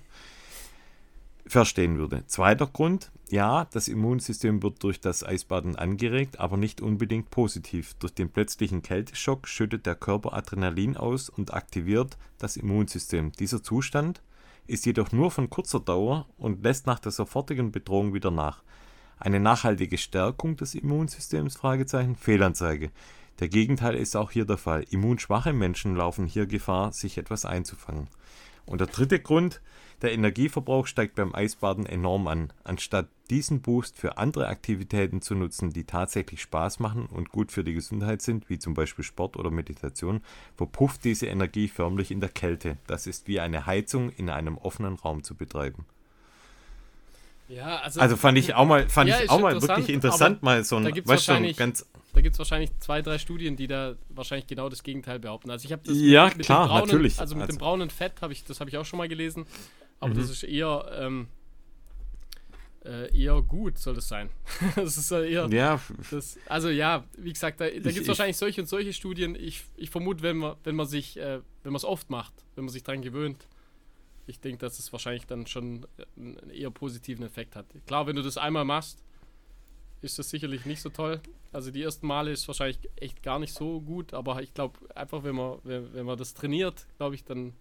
verstehen würde. Zweiter Grund, ja, das Immunsystem wird durch das Eisbaden angeregt, aber nicht unbedingt positiv. Durch den plötzlichen Kälteschock schüttet der Körper Adrenalin aus und aktiviert das Immunsystem. Dieser Zustand ist jedoch nur von kurzer Dauer und lässt nach der sofortigen Bedrohung wieder nach. Eine nachhaltige Stärkung des Immunsystems? Fehlanzeige. Der Gegenteil ist auch hier der Fall. Immunschwache Menschen laufen hier Gefahr, sich etwas einzufangen. Und der dritte Grund, der Energieverbrauch steigt beim Eisbaden enorm an. Anstatt diesen Boost für andere Aktivitäten zu nutzen, die tatsächlich Spaß machen und gut für die Gesundheit sind, wie zum Beispiel Sport oder Meditation, verpufft diese Energie förmlich in der Kälte. Das ist wie eine Heizung in einem offenen Raum zu betreiben. Ja, also, Also fand ich auch mal, fand Ja, ich auch mal interessant, wirklich interessant, mal so da ein, gibt's weißt du, ganz, da gibt es wahrscheinlich zwei, drei Studien, die da wahrscheinlich genau das Gegenteil behaupten. Also ich habe das Ja, dem klar, braunen, natürlich. Also mit Also- dem braunen Fett habe ich, das habe ich auch schon mal gelesen. Aber Mhm. das ist eher, ähm, äh, eher gut, soll das sein. das ist eher. ja, Das, also ja, wie gesagt, da, da gibt es wahrscheinlich solche und solche Studien. Ich, ich vermute, wenn man, wenn man sich, äh, wenn man es oft macht, wenn man sich dran gewöhnt, ich denke, dass es wahrscheinlich dann schon einen eher positiven Effekt hat. Klar, wenn du das einmal machst, ist das sicherlich nicht so toll. Also die ersten Male ist wahrscheinlich echt gar nicht so gut, aber ich glaube einfach, wenn man, wenn, wenn man das trainiert, glaube ich, dann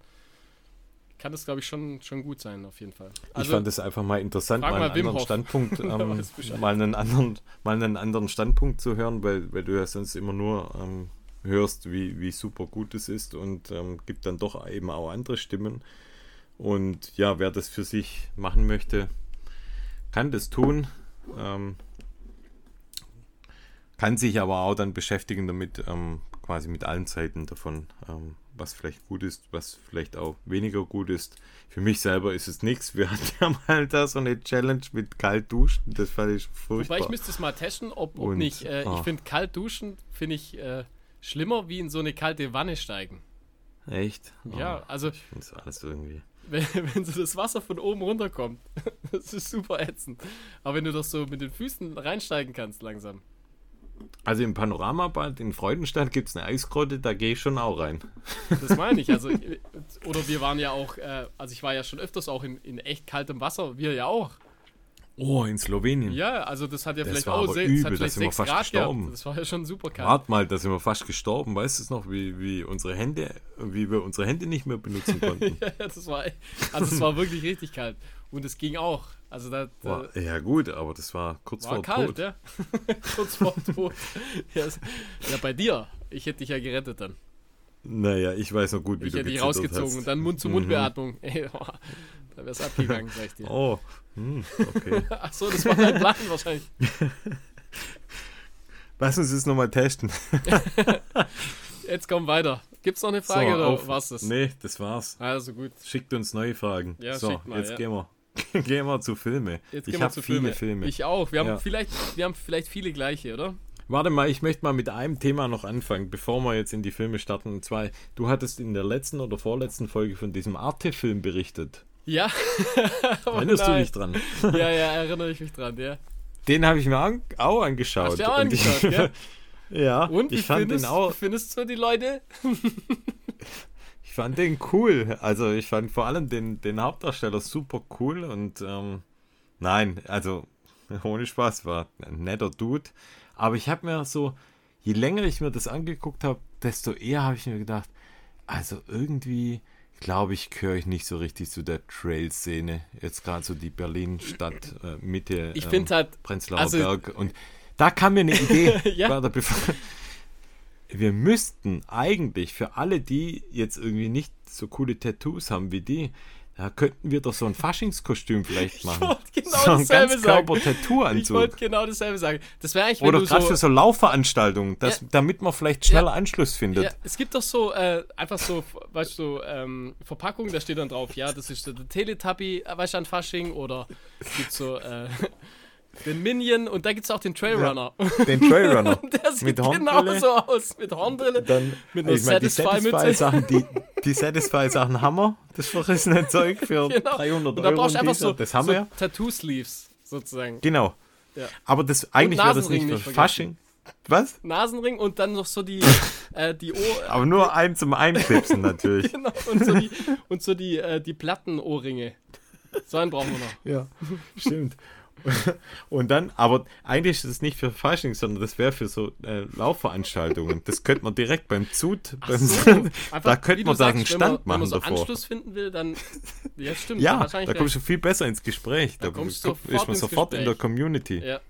kann das, glaube ich, schon, schon gut sein, auf jeden Fall. ich fand es einfach mal interessant, mal mal einen Wim anderen. Standpunkt, ähm, mal einen anderen, mal einen anderen Standpunkt zu hören, weil, weil du ja sonst immer nur ähm, hörst, wie, wie super gut es ist und ähm, gibt dann doch eben auch andere Stimmen. Und ja, wer das für sich machen möchte, kann das tun. Ähm, kann sich aber auch dann beschäftigen damit, ähm, quasi mit allen Seiten davon, ähm, was vielleicht gut ist, was vielleicht auch weniger gut ist. Für mich selber ist es nichts. Wir hatten ja mal da so eine Challenge mit kalt duschen. Das fand ich furchtbar. Wobei ich müsste es mal testen, ob, ob Und, nicht. Äh, ah. Ich finde kalt duschen, finde ich äh, schlimmer wie in so eine kalte Wanne steigen. Echt? Ja, Oh, also Ich finde das alles irgendwie. wenn, wenn so das Wasser von oben runterkommt, das ist super ätzend. Aber wenn du das so mit den Füßen reinsteigen kannst langsam. Also im Panoramabad in Freudenstadt gibt es eine Eisgrotte, da gehe ich schon auch rein. Das meine ich. Also, oder wir waren ja auch, äh, also ich war ja schon öfters auch in, in echt kaltem Wasser, wir ja auch. Oh, in Slowenien. Ja, also das hat ja Das vielleicht auch aber se- übel, das sind wir 6 fast Grad gestorben. gehabt. Das war ja schon super kalt. Wart mal, da sind wir fast gestorben. Weißt du es noch, wie, wie unsere Hände, wie wir unsere Hände nicht mehr benutzen konnten? Ja, das war, also es war wirklich richtig kalt. Und es ging auch. Also da, da War, ja gut, aber das war kurz war vor kalt, Tod. ja. Kurz vor Tod. Ja, bei dir. Ich hätte dich ja gerettet dann. Naja, ich weiß noch gut, wie Ich du hätte dich rausgezogen hast. und dann Mund-zu-Mund-Beatmung. Ey, oh, da wäre es abgegangen, sag ich dir. Oh, hm, okay. Achso, das war dein Plan wahrscheinlich. Lass uns das nochmal testen. Jetzt komm weiter. Gibt's noch eine Frage So, oder auf- war's das? Nee, das war's. Also gut. Schickt uns neue Fragen. Ja, so, mal, jetzt ja. gehen wir. gehen wir zu Filme. Jetzt ich habe viele Filme. Filme. Ich auch. Wir haben, Ja. vielleicht, wir haben vielleicht viele gleiche, oder? Warte mal, ich möchte mal mit einem Thema noch anfangen, bevor wir jetzt in die Filme starten. Und zwar, du hattest in der letzten oder vorletzten Folge von diesem Arte-Film berichtet. Ja. Oh Erinnerst du nein. dich dran? Ja, ja, erinnere ich mich dran, ja. Den habe ich mir an, auch angeschaut. Hast du auch Und ich- angeschaut, gell? ja, Und ich fand findest, den auch, findest du die Leute? Ich fand den cool. Also ich fand vor allem den, den Hauptdarsteller super cool und ähm, nein, also ohne Spaß war ein netter Dude. Aber ich habe mir so, je länger ich mir das angeguckt habe, desto eher habe ich mir gedacht, also irgendwie glaube ich, gehöre ich nicht so richtig zu der Trail-Szene. Jetzt gerade so die Berlin-Stadt, äh, Mitte, Ich ähm, halt, Prenzlauer also- Berg. Und da kam mir eine Idee. Ja. warte, bevor, wir müssten eigentlich für alle, die jetzt irgendwie nicht so coole Tattoos haben wie die, da könnten wir doch so ein Faschingskostüm vielleicht ich machen. wollte genau so ein dasselbe ganz sagen. Ich Körper-Tattoo-Anzug. wollte genau dasselbe sagen. Das wäre eigentlich, Oder gerade so, für so Laufveranstaltungen, dass, Ja. damit man vielleicht schneller Ja. Anschluss findet. Ja, es gibt doch so, äh, einfach so, weißt du, ähm, Verpackungen, da steht dann drauf, ja, das ist der Teletubby, äh, weißt du, an Fasching, oder es gibt so, äh, den Minion und da gibt es auch den Trailrunner. Den Trailrunner. Und der sieht Mit genau Hornbrille. so aus, mit Hornbrille. Dann, Mit einer ich meine, die Satisfy-Mütze. Satisfy-Sachen, die, die Satisfy-Sachen haben wir, das verrissene Zeug für Genau. 300 Und da Euro. brauchst du ein einfach so, das haben so wir ja. Tattoo-Sleeves, sozusagen. Genau. Ja. Aber das eigentlich wäre das nicht für nicht. Fasching. Was? Nasenring und dann noch so die, äh, die Ohr... Aber nur ein zum Einklipsen natürlich. Genau, und so die, und so die, äh, die Plattenohrringe. So einen brauchen wir noch. ja, stimmt. Und dann, aber eigentlich ist es nicht für Fasching, sondern das wäre für so äh, Laufveranstaltungen. Das könnte man direkt beim Zut, beim, So, einfach, da könnte man da einen sagst, wenn Stand man, Wenn machen man so davor. Anschluss finden will, dann. Ja, stimmt. Ja, wahrscheinlich da kommst du viel besser ins Gespräch. Da, kommst kommt- du sofort ist man sofort in der Gespräch. Community. Ja.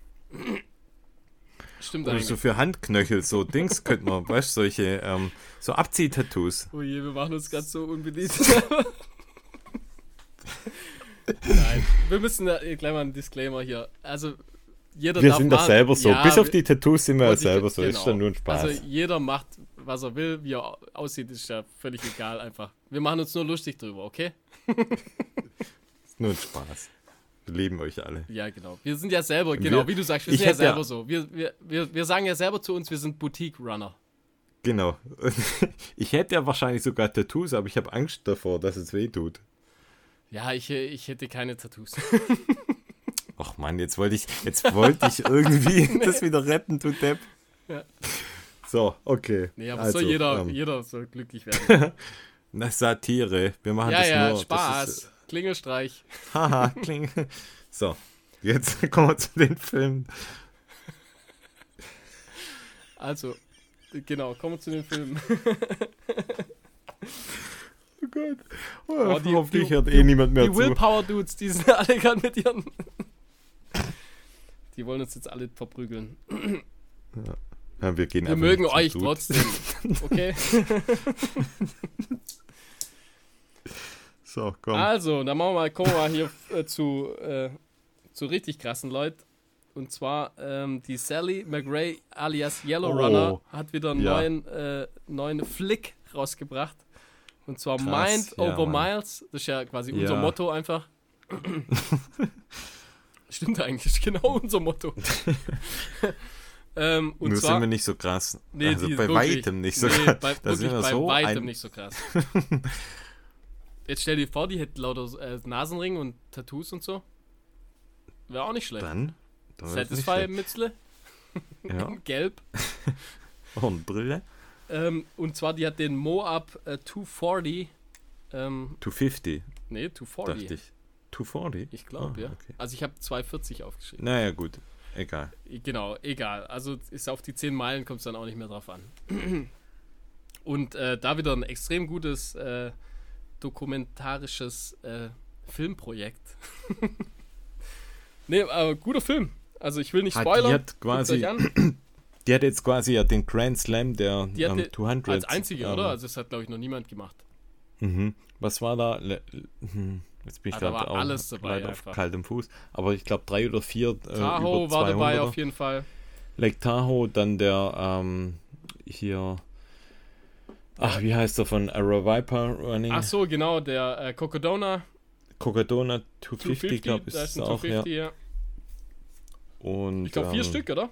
Stimmt Oder so für Handknöchel, so Dings könnte man, weißt du, solche, ähm, so Abziehtattoos. Oh je, wir machen uns ganz so unbeliebt. Nein, wir müssen da gleich mal einen Disclaimer hier. Also, jeder Wir sind doch selber so. Ja, Bis auf die Tattoos sind wir ja ich- selber so. Ist genau. dann nur ein Spaß. Also, jeder macht, was er will, wie er aussieht, ist ja völlig egal einfach. Wir machen uns nur lustig drüber, okay? ist nur ein Spaß. Wir lieben euch alle. Ja, genau. Wir sind ja selber, genau, Wir- wie du sagst, wir sind ja hätte ja- selber so. Wir, wir, wir, wir sagen ja selber zu uns, wir sind Boutique-Runner. Genau. Ich hätte ja wahrscheinlich sogar Tattoos, aber ich habe Angst davor, dass es weh tut. Ja, ich, äh, ich hätte keine Tattoos. Ach Mann, jetzt wollte ich, jetzt wollte ich irgendwie das wieder retten, du Depp. Ja. So, okay. Nee, aber Also, soll jeder, ähm, jeder soll glücklich werden. Na, Satire. Wir machen ja, das ja, nur. Spaß. Ist, Klingelstreich. haha, kling. So, jetzt kommen wir zu den Filmen. Also, genau, kommen wir zu den Filmen. Gott. Oh, Oh, die- hoffentlich die- hört eh niemand mehr Die zu. Willpower-Dudes, die sind alle gerade mit ihren. Die wollen uns jetzt alle verprügeln. Ja, wir gehen Wir mögen euch Blut. trotzdem. Okay? So, komm. Also, dann machen wir mal, kommen wir mal hier äh, zu, äh, zu richtig krassen Leuten. Und zwar ähm, die Sally McRae alias Yellow Oh. Runner hat wieder einen Ja. neuen, äh, neuen Flick rausgebracht. Und zwar Krass, Mind ja, over Mann. Miles. Das ist ja quasi Ja. unser Motto einfach. Stimmt eigentlich, genau unser Motto. ähm, und Nur zwar, sind wir nicht so krass. Nee, also bei wirklich- weitem nicht so nee, krass. Bei, Da wirklich sind wir bei so weitem ein, nicht so krass. Jetzt stell dir vor, die hätten lauter äh, Nasenring und Tattoos und so. Wäre auch nicht schlecht. Dann? dann wird's nicht Satisfy schlecht. Mützle, Ja, gelb. Hornbrille. Ähm, und zwar, die hat den Moab äh, 240. Ähm, 250, nee, 240. dachte ich. 240? Ich glaube, Ah, ja. okay. Also ich habe 240 aufgeschrieben. Naja, gut. Egal. Genau, egal. Also ist auf die 10 Meilen kommt es dann auch nicht mehr drauf an. Und äh, da wieder ein extrem gutes äh, dokumentarisches äh, Filmprojekt. nee, aber guter Film. Also ich will nicht Hat- die spoilern. hat quasi- Guckt's euch an. Die hat jetzt quasi ja den Grand Slam der Die ähm, hatte 200. als einzige, ähm, oder? Also das hat, glaube ich, noch niemand gemacht. Mhm. Was war da? Hm, jetzt bin ich Ah, da gerade auch alles dabei auf kaltem Fuß. Aber ich glaube drei oder vier äh, Tahoe war dabei 200er. auf jeden Fall. Lake Tahoe, dann der ähm, hier. Ach, wie heißt der von Arrow Viper Running? Ach so, genau, der äh, Cocodona Cocodona 250, 250, glaube ich, ist auch. Ja. 250, ja. Und, Ich glaube vier ähm, Stück, oder?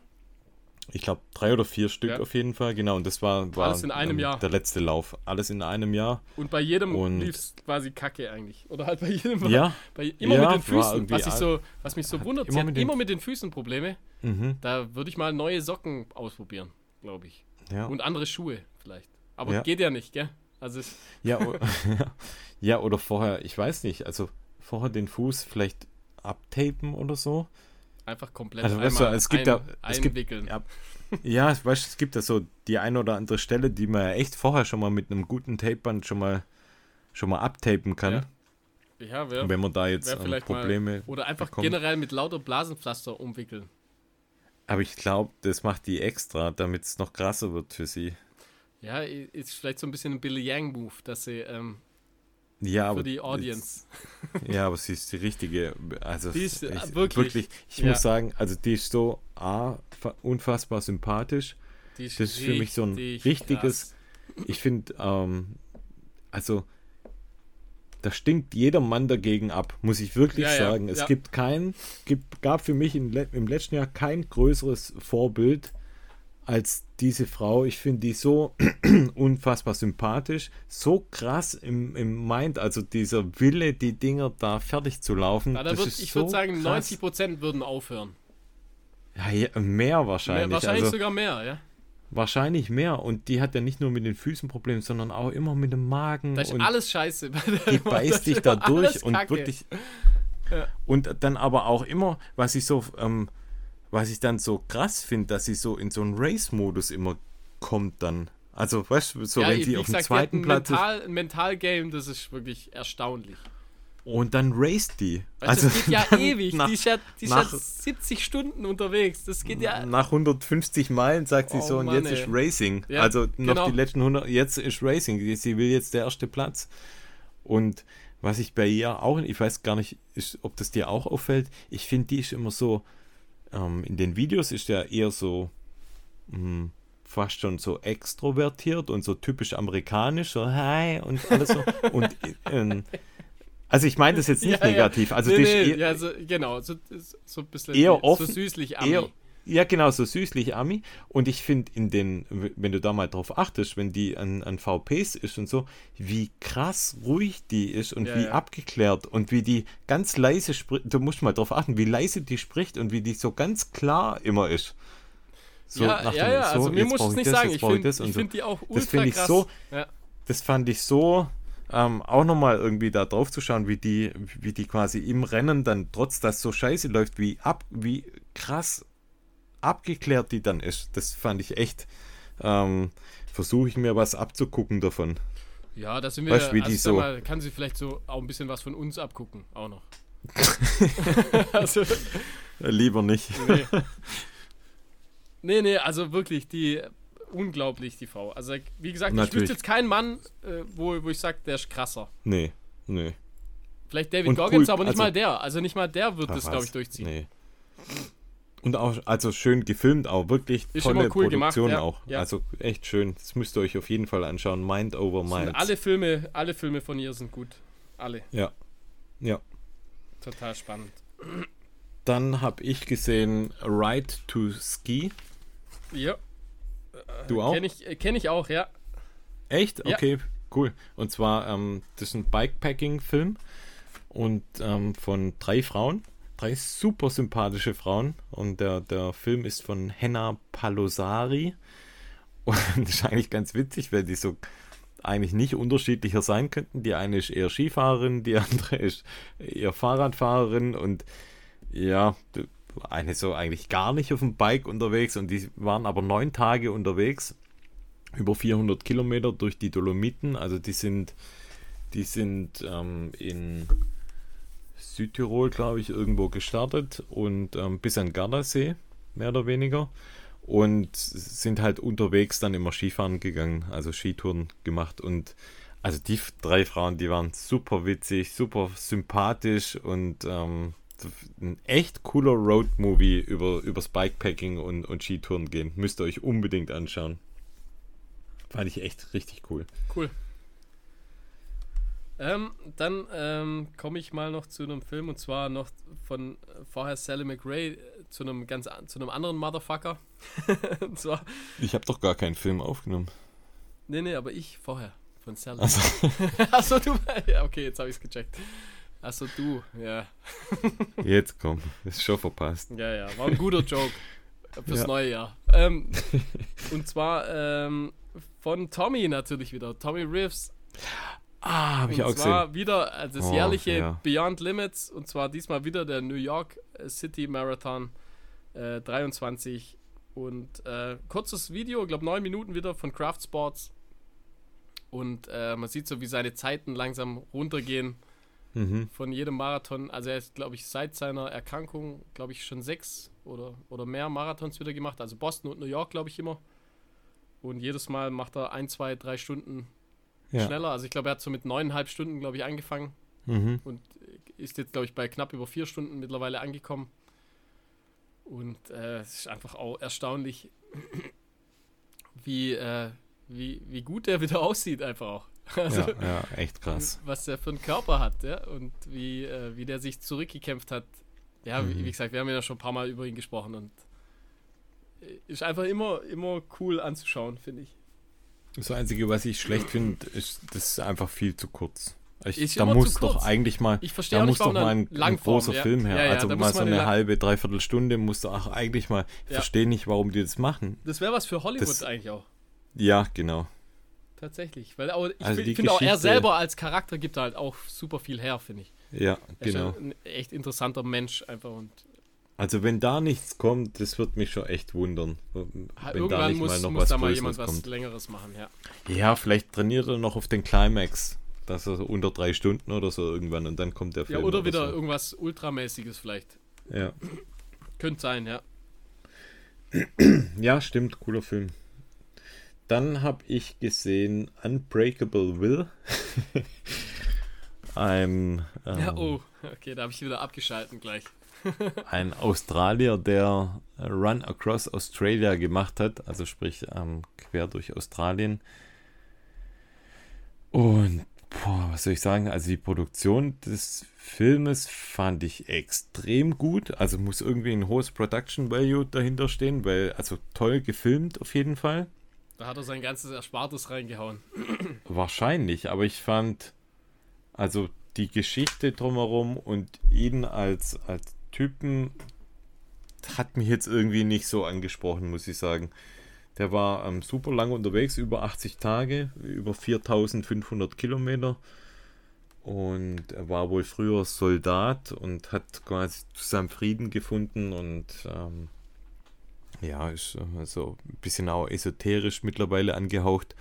Ich glaube drei oder vier Stück Ja. auf jeden Fall, genau. Und das war, war Alles in einem ähm, Jahr. der letzte Lauf. Alles in einem Jahr. Und bei jedem lief es quasi kacke eigentlich. Oder halt bei jedem war- Ja. Bei, immer Ja, mit den Füßen, was, ich so, was mich so wundert. immer mit den- immer mit den Füßen Probleme. Mhm. Da würde ich mal neue Socken ausprobieren, glaube ich. Ja. Und andere Schuhe vielleicht. Aber geht ja nicht, gell? Also Ja, ja, oder vorher, ich weiß nicht, also vorher den Fuß vielleicht abtapen oder so. Einfach komplett Also, weißt du, es gibt ein, ja- es gibt- einwickeln. ja, Ja, ich weiß, es gibt ja so die eine oder andere Stelle, die man ja echt vorher schon mal mit einem guten Tapeband schon mal schon mal abtapen kann. Ja. Ja, wär, Wenn man da jetzt ähm, Probleme. mal. Oder einfach bekommt. generell mit lauter Blasenpflaster umwickeln. Aber ich glaube, das macht die extra, damit es noch krasser wird für sie. Ja, ist vielleicht so ein bisschen ein Billy Yang-Move, dass sie ähm, Ja, aber für die Audience. Ja, aber sie ist die richtige. Also Die ist, äh, ich, wirklich. Ich Ja. muss sagen, also die ist so A, fa- unfassbar sympathisch. Die Das ist für mich so ein richtig richtiges. krass. Ich finde, ähm, also da stinkt jeder Mann dagegen ab, muss ich wirklich Ja, ja, sagen. Es ja. gibt kein, gibt, gab für mich le- im letzten Jahr kein größeres Vorbild als diese Frau. Ich finde die so unfassbar sympathisch, so krass im, im Mind, also dieser Wille, die Dinger da fertig zu laufen. Ja, da das ist ich so würde sagen, krass. 90% würden aufhören. Ja, ja, mehr wahrscheinlich. Mehr, wahrscheinlich also, sogar mehr, ja. wahrscheinlich mehr. Und die hat ja nicht nur mit den Füßen Probleme, sondern auch immer mit dem Magen. Da ist alles scheiße. die beißt Das dich da durch und Kacke. wirklich. Ja. Und dann aber auch immer, was ich so, ähm, was ich dann so krass finde, dass sie so in so einen Race-Modus immer kommt dann. Also, weißt du, so ja, wenn sie auf dem die zweiten Platz ist. Mental, ein Mental-Game, das ist wirklich erstaunlich. und dann raced die. Weißt, also das geht ja ewig. Nach, die ist ja, die ist ja nach- 70 Stunden unterwegs. Das geht ja. nach 150 Meilen sagt sie Oh so, und Mann, jetzt ey. ist Racing. Ja, also noch genau. die letzten 100, jetzt ist Racing. Sie- Sie will jetzt der erste Platz. Und was ich bei ihr auch, ich weiß gar nicht, ist, ob das dir auch auffällt, ich finde, die ist immer so, ähm, in den Videos ist ja eher so, mh, fast schon so extrovertiert und so typisch amerikanisch, so hi und alles so. und ähm, also ich meine das jetzt nicht Ja, negativ. Also nee, nee, eher, ja, so, genau. So, so ein bisschen Eher so offen, süßlich Ami. eher, ja, genau, so süßlich Ami. Und ich finde, in den, wenn du da mal drauf achtest, wenn die an, an VPs ist und so, wie krass ruhig die ist und Ja, wie ja. abgeklärt und wie die ganz leise spricht. Du musst mal drauf achten, wie leise die spricht und wie die so ganz klar immer ist. So ja, nach ja, dem- ja, so, also mir muss es ich nicht das, sagen. Ich finde so. find die auch ultra Das finde ich krass. so- Ja. Das fand ich so, ähm, auch nochmal irgendwie da drauf zu schauen, wie die, wie die quasi im Rennen dann, trotz dass so scheiße läuft, wie ab, wie krass abgeklärt die dann ist. Das fand ich echt, ähm, versuche ich mir was abzugucken davon. Ja, da sind wir. Weißt wie also die ich so- mal, kann sie vielleicht so auch ein bisschen was von uns abgucken, auch noch. also, Lieber nicht. nee. nee, nee, also wirklich, die unglaublich, die Frau. Also, wie gesagt, ich Natürlich. wüsste jetzt keinen Mann, äh, wo, wo ich sage, der ist krasser. Nee, nee. Vielleicht David Und Goggins, cool, aber nicht also- mal der. Also nicht mal der wird Ach das, glaube ich, durchziehen. Nee. Und auch, also schön gefilmt, auch wirklich Ist tolle cool gemacht, Produktion ja, auch. ja. Also echt schön. Das müsst ihr euch auf jeden Fall anschauen. Mind over Mind. alle Filme, alle Filme von ihr sind gut. Alle. Ja. Ja. Total spannend. Dann habe ich gesehen Ride to Ski. Ja. Du auch? Kenne ich, äh, kenn ich auch, ja. Echt? Ja. Okay, cool. Und zwar, ähm, das ist ein Bikepacking-Film und ähm, von drei Frauen, drei super sympathische Frauen. Und der, der Film ist von Henna Palosari. Und das ist eigentlich ganz witzig, weil die so eigentlich nicht unterschiedlicher sein könnten. Die eine ist eher Skifahrerin, die andere ist eher Fahrradfahrerin und ja, eine so eigentlich gar nicht auf dem Bike unterwegs und die waren aber neun Tage unterwegs über 400 Kilometer durch die Dolomiten. Also die sind, die sind ähm, in Südtirol, glaube ich, irgendwo gestartet und ähm, bis an Gardasee, mehr oder weniger. Und sind halt unterwegs dann immer Skifahren gegangen, also Skitouren gemacht. Und also die drei Frauen, die waren super witzig, super sympathisch und ähm, ein echt cooler Road-Movie über, übers Bikepacking und, und Skitouren gehen. Müsst ihr euch unbedingt anschauen. Fand ich echt richtig cool. Cool. Ähm, dann ähm, komme ich mal noch zu einem Film und zwar noch von äh, vorher Sally McRae äh, zu einem ganz an- zu einem anderen Motherfucker. und zwar, Ich habe doch gar keinen Film aufgenommen. nee, nee, aber ich vorher von Sally. Also, Achso, du. Ja, okay, jetzt habe ich es gecheckt. Achso, du. Ja. jetzt komm, ist schon verpasst. Ja, ja, war ein guter Joke fürs Ja. neue Jahr. Ähm, und zwar ähm, von Tommy natürlich wieder. Tommy Reeves. Ah, habe ich und auch zwar gesehen. wieder äh, das Oh, jährliche ja. Beyond Limits und zwar diesmal wieder der New York äh, City Marathon äh, 23 und äh, kurzes Video, ich glaube neun Minuten wieder von Craft Sports und äh, man sieht so, wie seine Zeiten langsam runtergehen Mhm. von jedem Marathon. Also er ist, glaube ich, seit seiner Erkrankung, glaube ich, schon sechs oder, oder mehr Marathons wieder gemacht. Also Boston und New York, glaube ich, immer. Und jedes Mal macht er ein, zwei, drei Stunden Ja. schneller. Also ich glaube, er hat so mit neuneinhalb Stunden, glaube ich, angefangen Mhm. und ist jetzt, glaube ich, bei knapp über vier Stunden mittlerweile angekommen. Und äh, es ist einfach auch erstaunlich, wie, äh, wie, wie gut der wieder aussieht, einfach auch. Also, Ja, ja, echt krass. was der für einen Körper hat, ja, und wie, äh, wie der sich zurückgekämpft hat. Ja, wie, Mhm. wie gesagt, wir haben ja schon ein paar Mal über ihn gesprochen und äh, ist einfach immer, immer cool anzuschauen, finde ich. Das Einzige, was ich schlecht finde, ist, das ist einfach viel zu kurz. Ich, Ist da muss doch kurz. eigentlich mal, Ich verstehe da muss doch mal ein, ein großer ja. Film her. Ja, ja, also da mal muss so eine halbe, dreiviertel Stunde musst du auch eigentlich mal, ich verstehe nicht, warum die das machen. Das wäre was für Hollywood Das- eigentlich auch. Ja, genau. Tatsächlich. Weil auch, ich Also finde auch, er selber als Charakter gibt halt auch super viel her, finde ich. Ja, Er ist genau. ja ein echt interessanter Mensch einfach und Also wenn da nichts kommt, das wird mich schon echt wundern. Wenn da irgendwann nicht muss, mal noch muss was da mal jemand was kommt. Längeres machen, ja. Ja, vielleicht trainiert er noch auf den Climax. dass er so unter drei Stunden oder so irgendwann und dann kommt der Film. Ja, oder, oder wieder so. irgendwas Ultramäßiges vielleicht. Ja. Könnte sein, ja. Ja, stimmt, cooler Film. Dann habe ich gesehen Unbreakable Will. ein. Ähm, ja, oh, okay, da habe ich wieder abgeschalten gleich. Ein Australier, der Run Across Australia gemacht hat, also sprich ähm, quer durch Australien. Und boah, was soll ich sagen? Also die Produktion des Filmes fand ich extrem gut. Also muss irgendwie ein hohes Production Value dahinter stehen, weil also toll gefilmt auf jeden Fall. Da hat er sein ganzes Erspartes reingehauen. Wahrscheinlich, aber ich fand also die Geschichte drumherum und ihn als, als Typen hat mich jetzt irgendwie nicht so angesprochen, muss ich sagen. Der war ähm, super lang unterwegs, über 80 Tage, über 4500 Kilometer. Und er war wohl früher Soldat und hat quasi zusammen Frieden gefunden und ähm, ja, ist äh, so ein bisschen auch esoterisch mittlerweile angehaucht.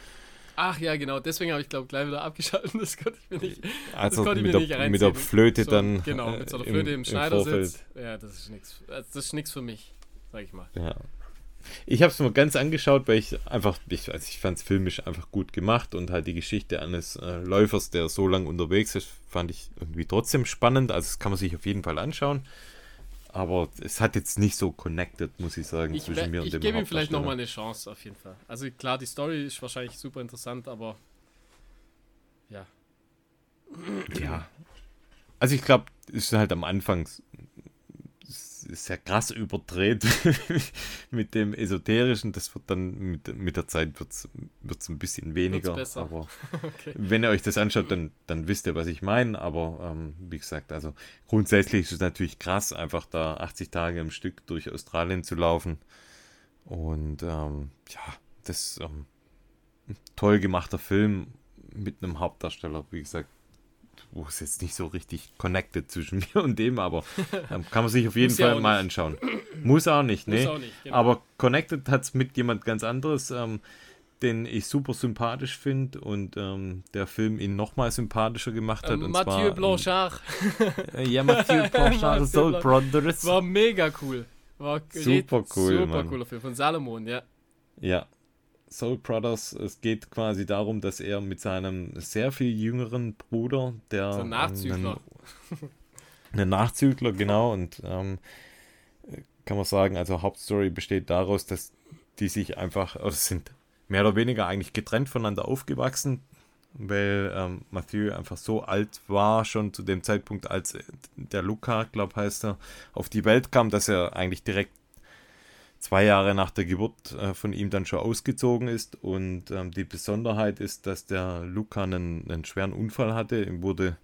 Ach ja, genau, deswegen habe ich glaube gleich wieder abgeschaltet. Das konnte ich mir nicht, also das mit, der, mit der Flöte so, dann. Genau, mit so einer Flöte im, im Schneidersitz. Ja, das ist nichts. Das ist nichts für mich, sag ich mal. Ja. Ich habe es mir ganz angeschaut, weil ich einfach, ich, also ich fand es filmisch einfach gut gemacht und halt die Geschichte eines äh, Läufers, der so lange unterwegs ist, fand ich irgendwie trotzdem spannend. Also das kann man sich auf jeden Fall anschauen. Aber es hat jetzt nicht so connected, muss ich sagen, ich zwischen mir und ich dem Ich gebe ihm vielleicht nochmal eine Chance, auf jeden Fall. Also klar, die Story ist wahrscheinlich super interessant, aber ja. Ja. Also ich glaube, es ist halt am Anfang ist ja krass überdreht mit dem Esoterischen. Das wird dann mit, mit der Zeit wird's, wird's ein bisschen weniger. Aber okay. wenn ihr euch das anschaut, dann, dann wisst ihr, was ich meine. Aber ähm, wie gesagt, also grundsätzlich ist es natürlich krass, einfach da 80 Tage im Stück durch Australien zu laufen. Und ähm, ja, das ist ähm, ein toll gemachter Film mit einem Hauptdarsteller, wie gesagt, wo es jetzt nicht so richtig connected zwischen mir und dem, aber ähm, kann man sich auf jeden Fall mal nicht. anschauen. Muss auch nicht, ne? Genau. Aber connected hat es mit jemand ganz anderes, ähm, den ich super sympathisch finde und ähm, der Film ihn nochmal sympathischer gemacht hat. Ähm, Mathieu zwar, ähm, Blanchard. Äh, ja, Mathieu Blanchard, Soul Brothers. War mega cool. War super cool, Super Mann. cooler Film von Salomon, ja. Ja, Soul Brothers, es geht quasi darum, dass er mit seinem sehr viel jüngeren Bruder, der. So ein Nachzügler. Ein Nachzügler, genau, und ähm, kann man sagen, also Hauptstory besteht daraus, dass die sich einfach, oder sind mehr oder weniger eigentlich getrennt voneinander aufgewachsen, weil ähm, Mathieu einfach so alt war, schon zu dem Zeitpunkt, als der Luca, glaube heißt er, auf die Welt kam, dass er eigentlich direkt zwei Jahre nach der Geburt äh, von ihm dann schon ausgezogen ist. Und ähm, die Besonderheit ist, dass der Luca einen, einen, schweren Unfall hatte. Ihm wurde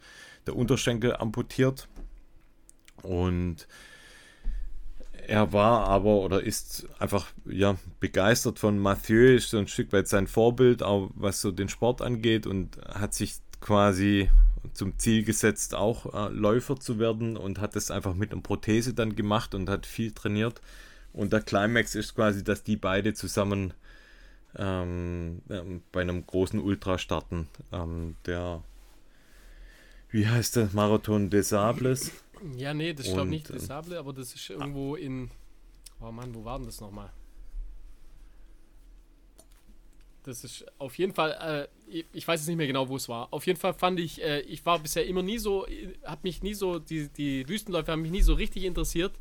der Unterschenkel amputiert. Und er war aber oder ist einfach ja, begeistert von Mathieu, ist so ein Stück weit sein Vorbild, auch was so den Sport angeht und hat sich quasi zum Ziel gesetzt, auch äh, Läufer zu werden und hat es einfach mit einer Prothese dann gemacht und hat viel trainiert und der Climax ist quasi, dass die beide zusammen ähm, ähm, bei einem großen Ultra starten. Ähm, der, wie heißt der? Marathon des Sables. Ja, nee, das ist glaube nicht des Sable, aber das ist irgendwo in. Oh Mann, wo war denn das nochmal? Das ist auf jeden Fall, äh, ich weiß jetzt nicht mehr genau, wo es war. Auf jeden Fall fand ich, äh, ich war bisher immer nie so, hat mich nie so, die, die Wüstenläufe haben mich nie so richtig interessiert.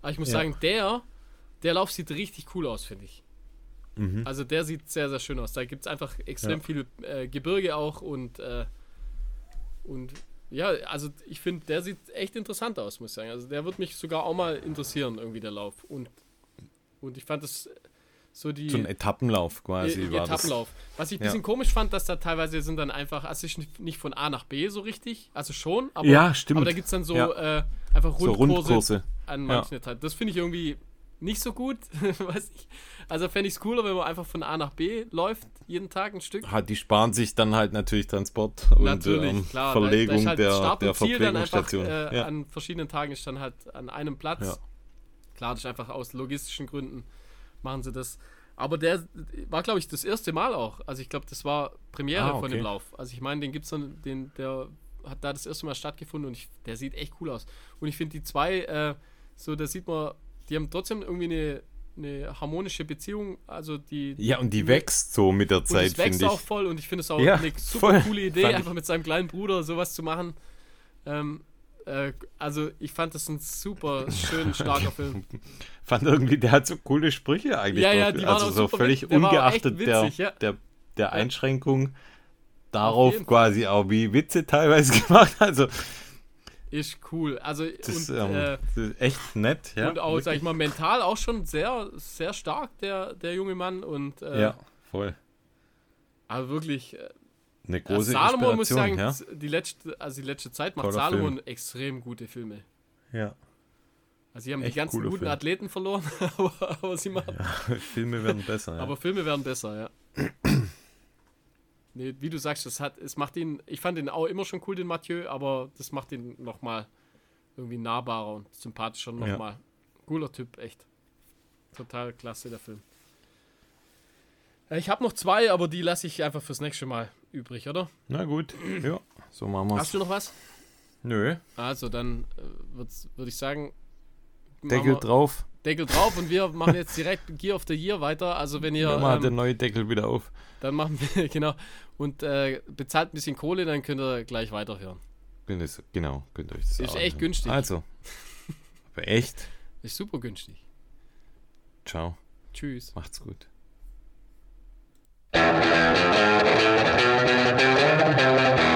Aber ich muss ja. sagen, der der Lauf sieht richtig cool aus, finde ich. Mhm. Also der sieht sehr, sehr schön aus. Da gibt es einfach extrem ja. viel äh, Gebirge auch und, äh, und ja, also ich finde, der sieht echt interessant aus, muss ich sagen. Also der wird mich sogar auch mal interessieren, irgendwie der Lauf. Und, und ich fand das so die. So ein Etappenlauf quasi. E war Etappenlauf. Das. Was ich ein bisschen ja. komisch fand, dass da teilweise sind dann einfach, also nicht von A nach B so richtig, also schon, aber, ja, stimmt. aber da gibt es dann so ja. äh, einfach Rundkurse, so Rundkurse. an manchen ja. Das finde ich irgendwie nicht so gut. Weiß ich. Also fände ich es cooler, wenn man einfach von A nach B läuft, jeden Tag ein Stück. Halt, die sparen sich dann halt natürlich Transport und natürlich, ähm, klar, Verlegung halt der, Start der einfach, äh, ja. an verschiedenen Tagen ist dann halt an einem Platz. Ja. Klar, das ist einfach aus logistischen Gründen machen sie das. Aber der war, glaube ich, das erste Mal auch. Also ich glaube, das war Premiere Ah, von dem okay. Lauf. Also ich meine, den gibt's dann, den, der hat da das erste Mal stattgefunden und ich, der sieht echt cool aus. Und ich finde die zwei, äh, so da sieht man, die haben trotzdem irgendwie eine, eine harmonische Beziehung. Also die Ja, und die wächst so mit der Zeit, es wächst finde auch ich. voll und ich finde es auch Ja, eine super voll. coole Idee, Fand ich- einfach mit seinem kleinen Bruder sowas zu machen. Ähm, äh, also ich fand das ein super schön starker Film. Fand irgendwie, der hat so coole Sprüche eigentlich. Ja, ja, die waren also so völlig der ungeachtet der, witzig, ja. der, der Einschränkung darauf quasi auch wie Witze teilweise gemacht. Also Ist cool. Also das, und, ähm, äh, echt nett. Ja, und auch, sag ich mal, mental auch schon sehr, sehr stark, der, der junge Mann. Und äh, ja, voll. aber wirklich, äh, Eine große Salomon muss ich sagen, Inspiration, die letzte, also die letzte Zeit macht Toller Salomon extrem gute Filme. ja. ja. Also sie haben Echt die ganzen guten Film. Athleten verloren, aber, aber sie machen. Filme werden besser. Ja. Aber Filme werden besser, ja. Nee, wie du sagst, das hat, es macht ihn, ich fand ihn auch immer schon cool, den Mathieu, aber das macht ihn nochmal irgendwie nahbarer und sympathischer Ja. nochmal. Cooler Typ, echt. Total klasse, der Film. Äh, Ich habe noch zwei, aber die lasse ich einfach fürs nächste Mal übrig, oder? Na gut, ja, so machen wir's. Hast du noch was? Nö, Also, dann äh, würde ich sagen, Deckel wir drauf. Deckel drauf und wir machen jetzt direkt Gear of the Year weiter. Also wenn ihr... Mal ähm, den neuen Deckel wieder auf. Dann machen wir, genau. Und äh, bezahlt ein bisschen Kohle, dann könnt ihr gleich weiterhören. Genau, könnt ihr euch das Ist auch echt günstig. Also. Aber echt? Ist super günstig. Ciao. Tschüss. Macht's gut. Thank you.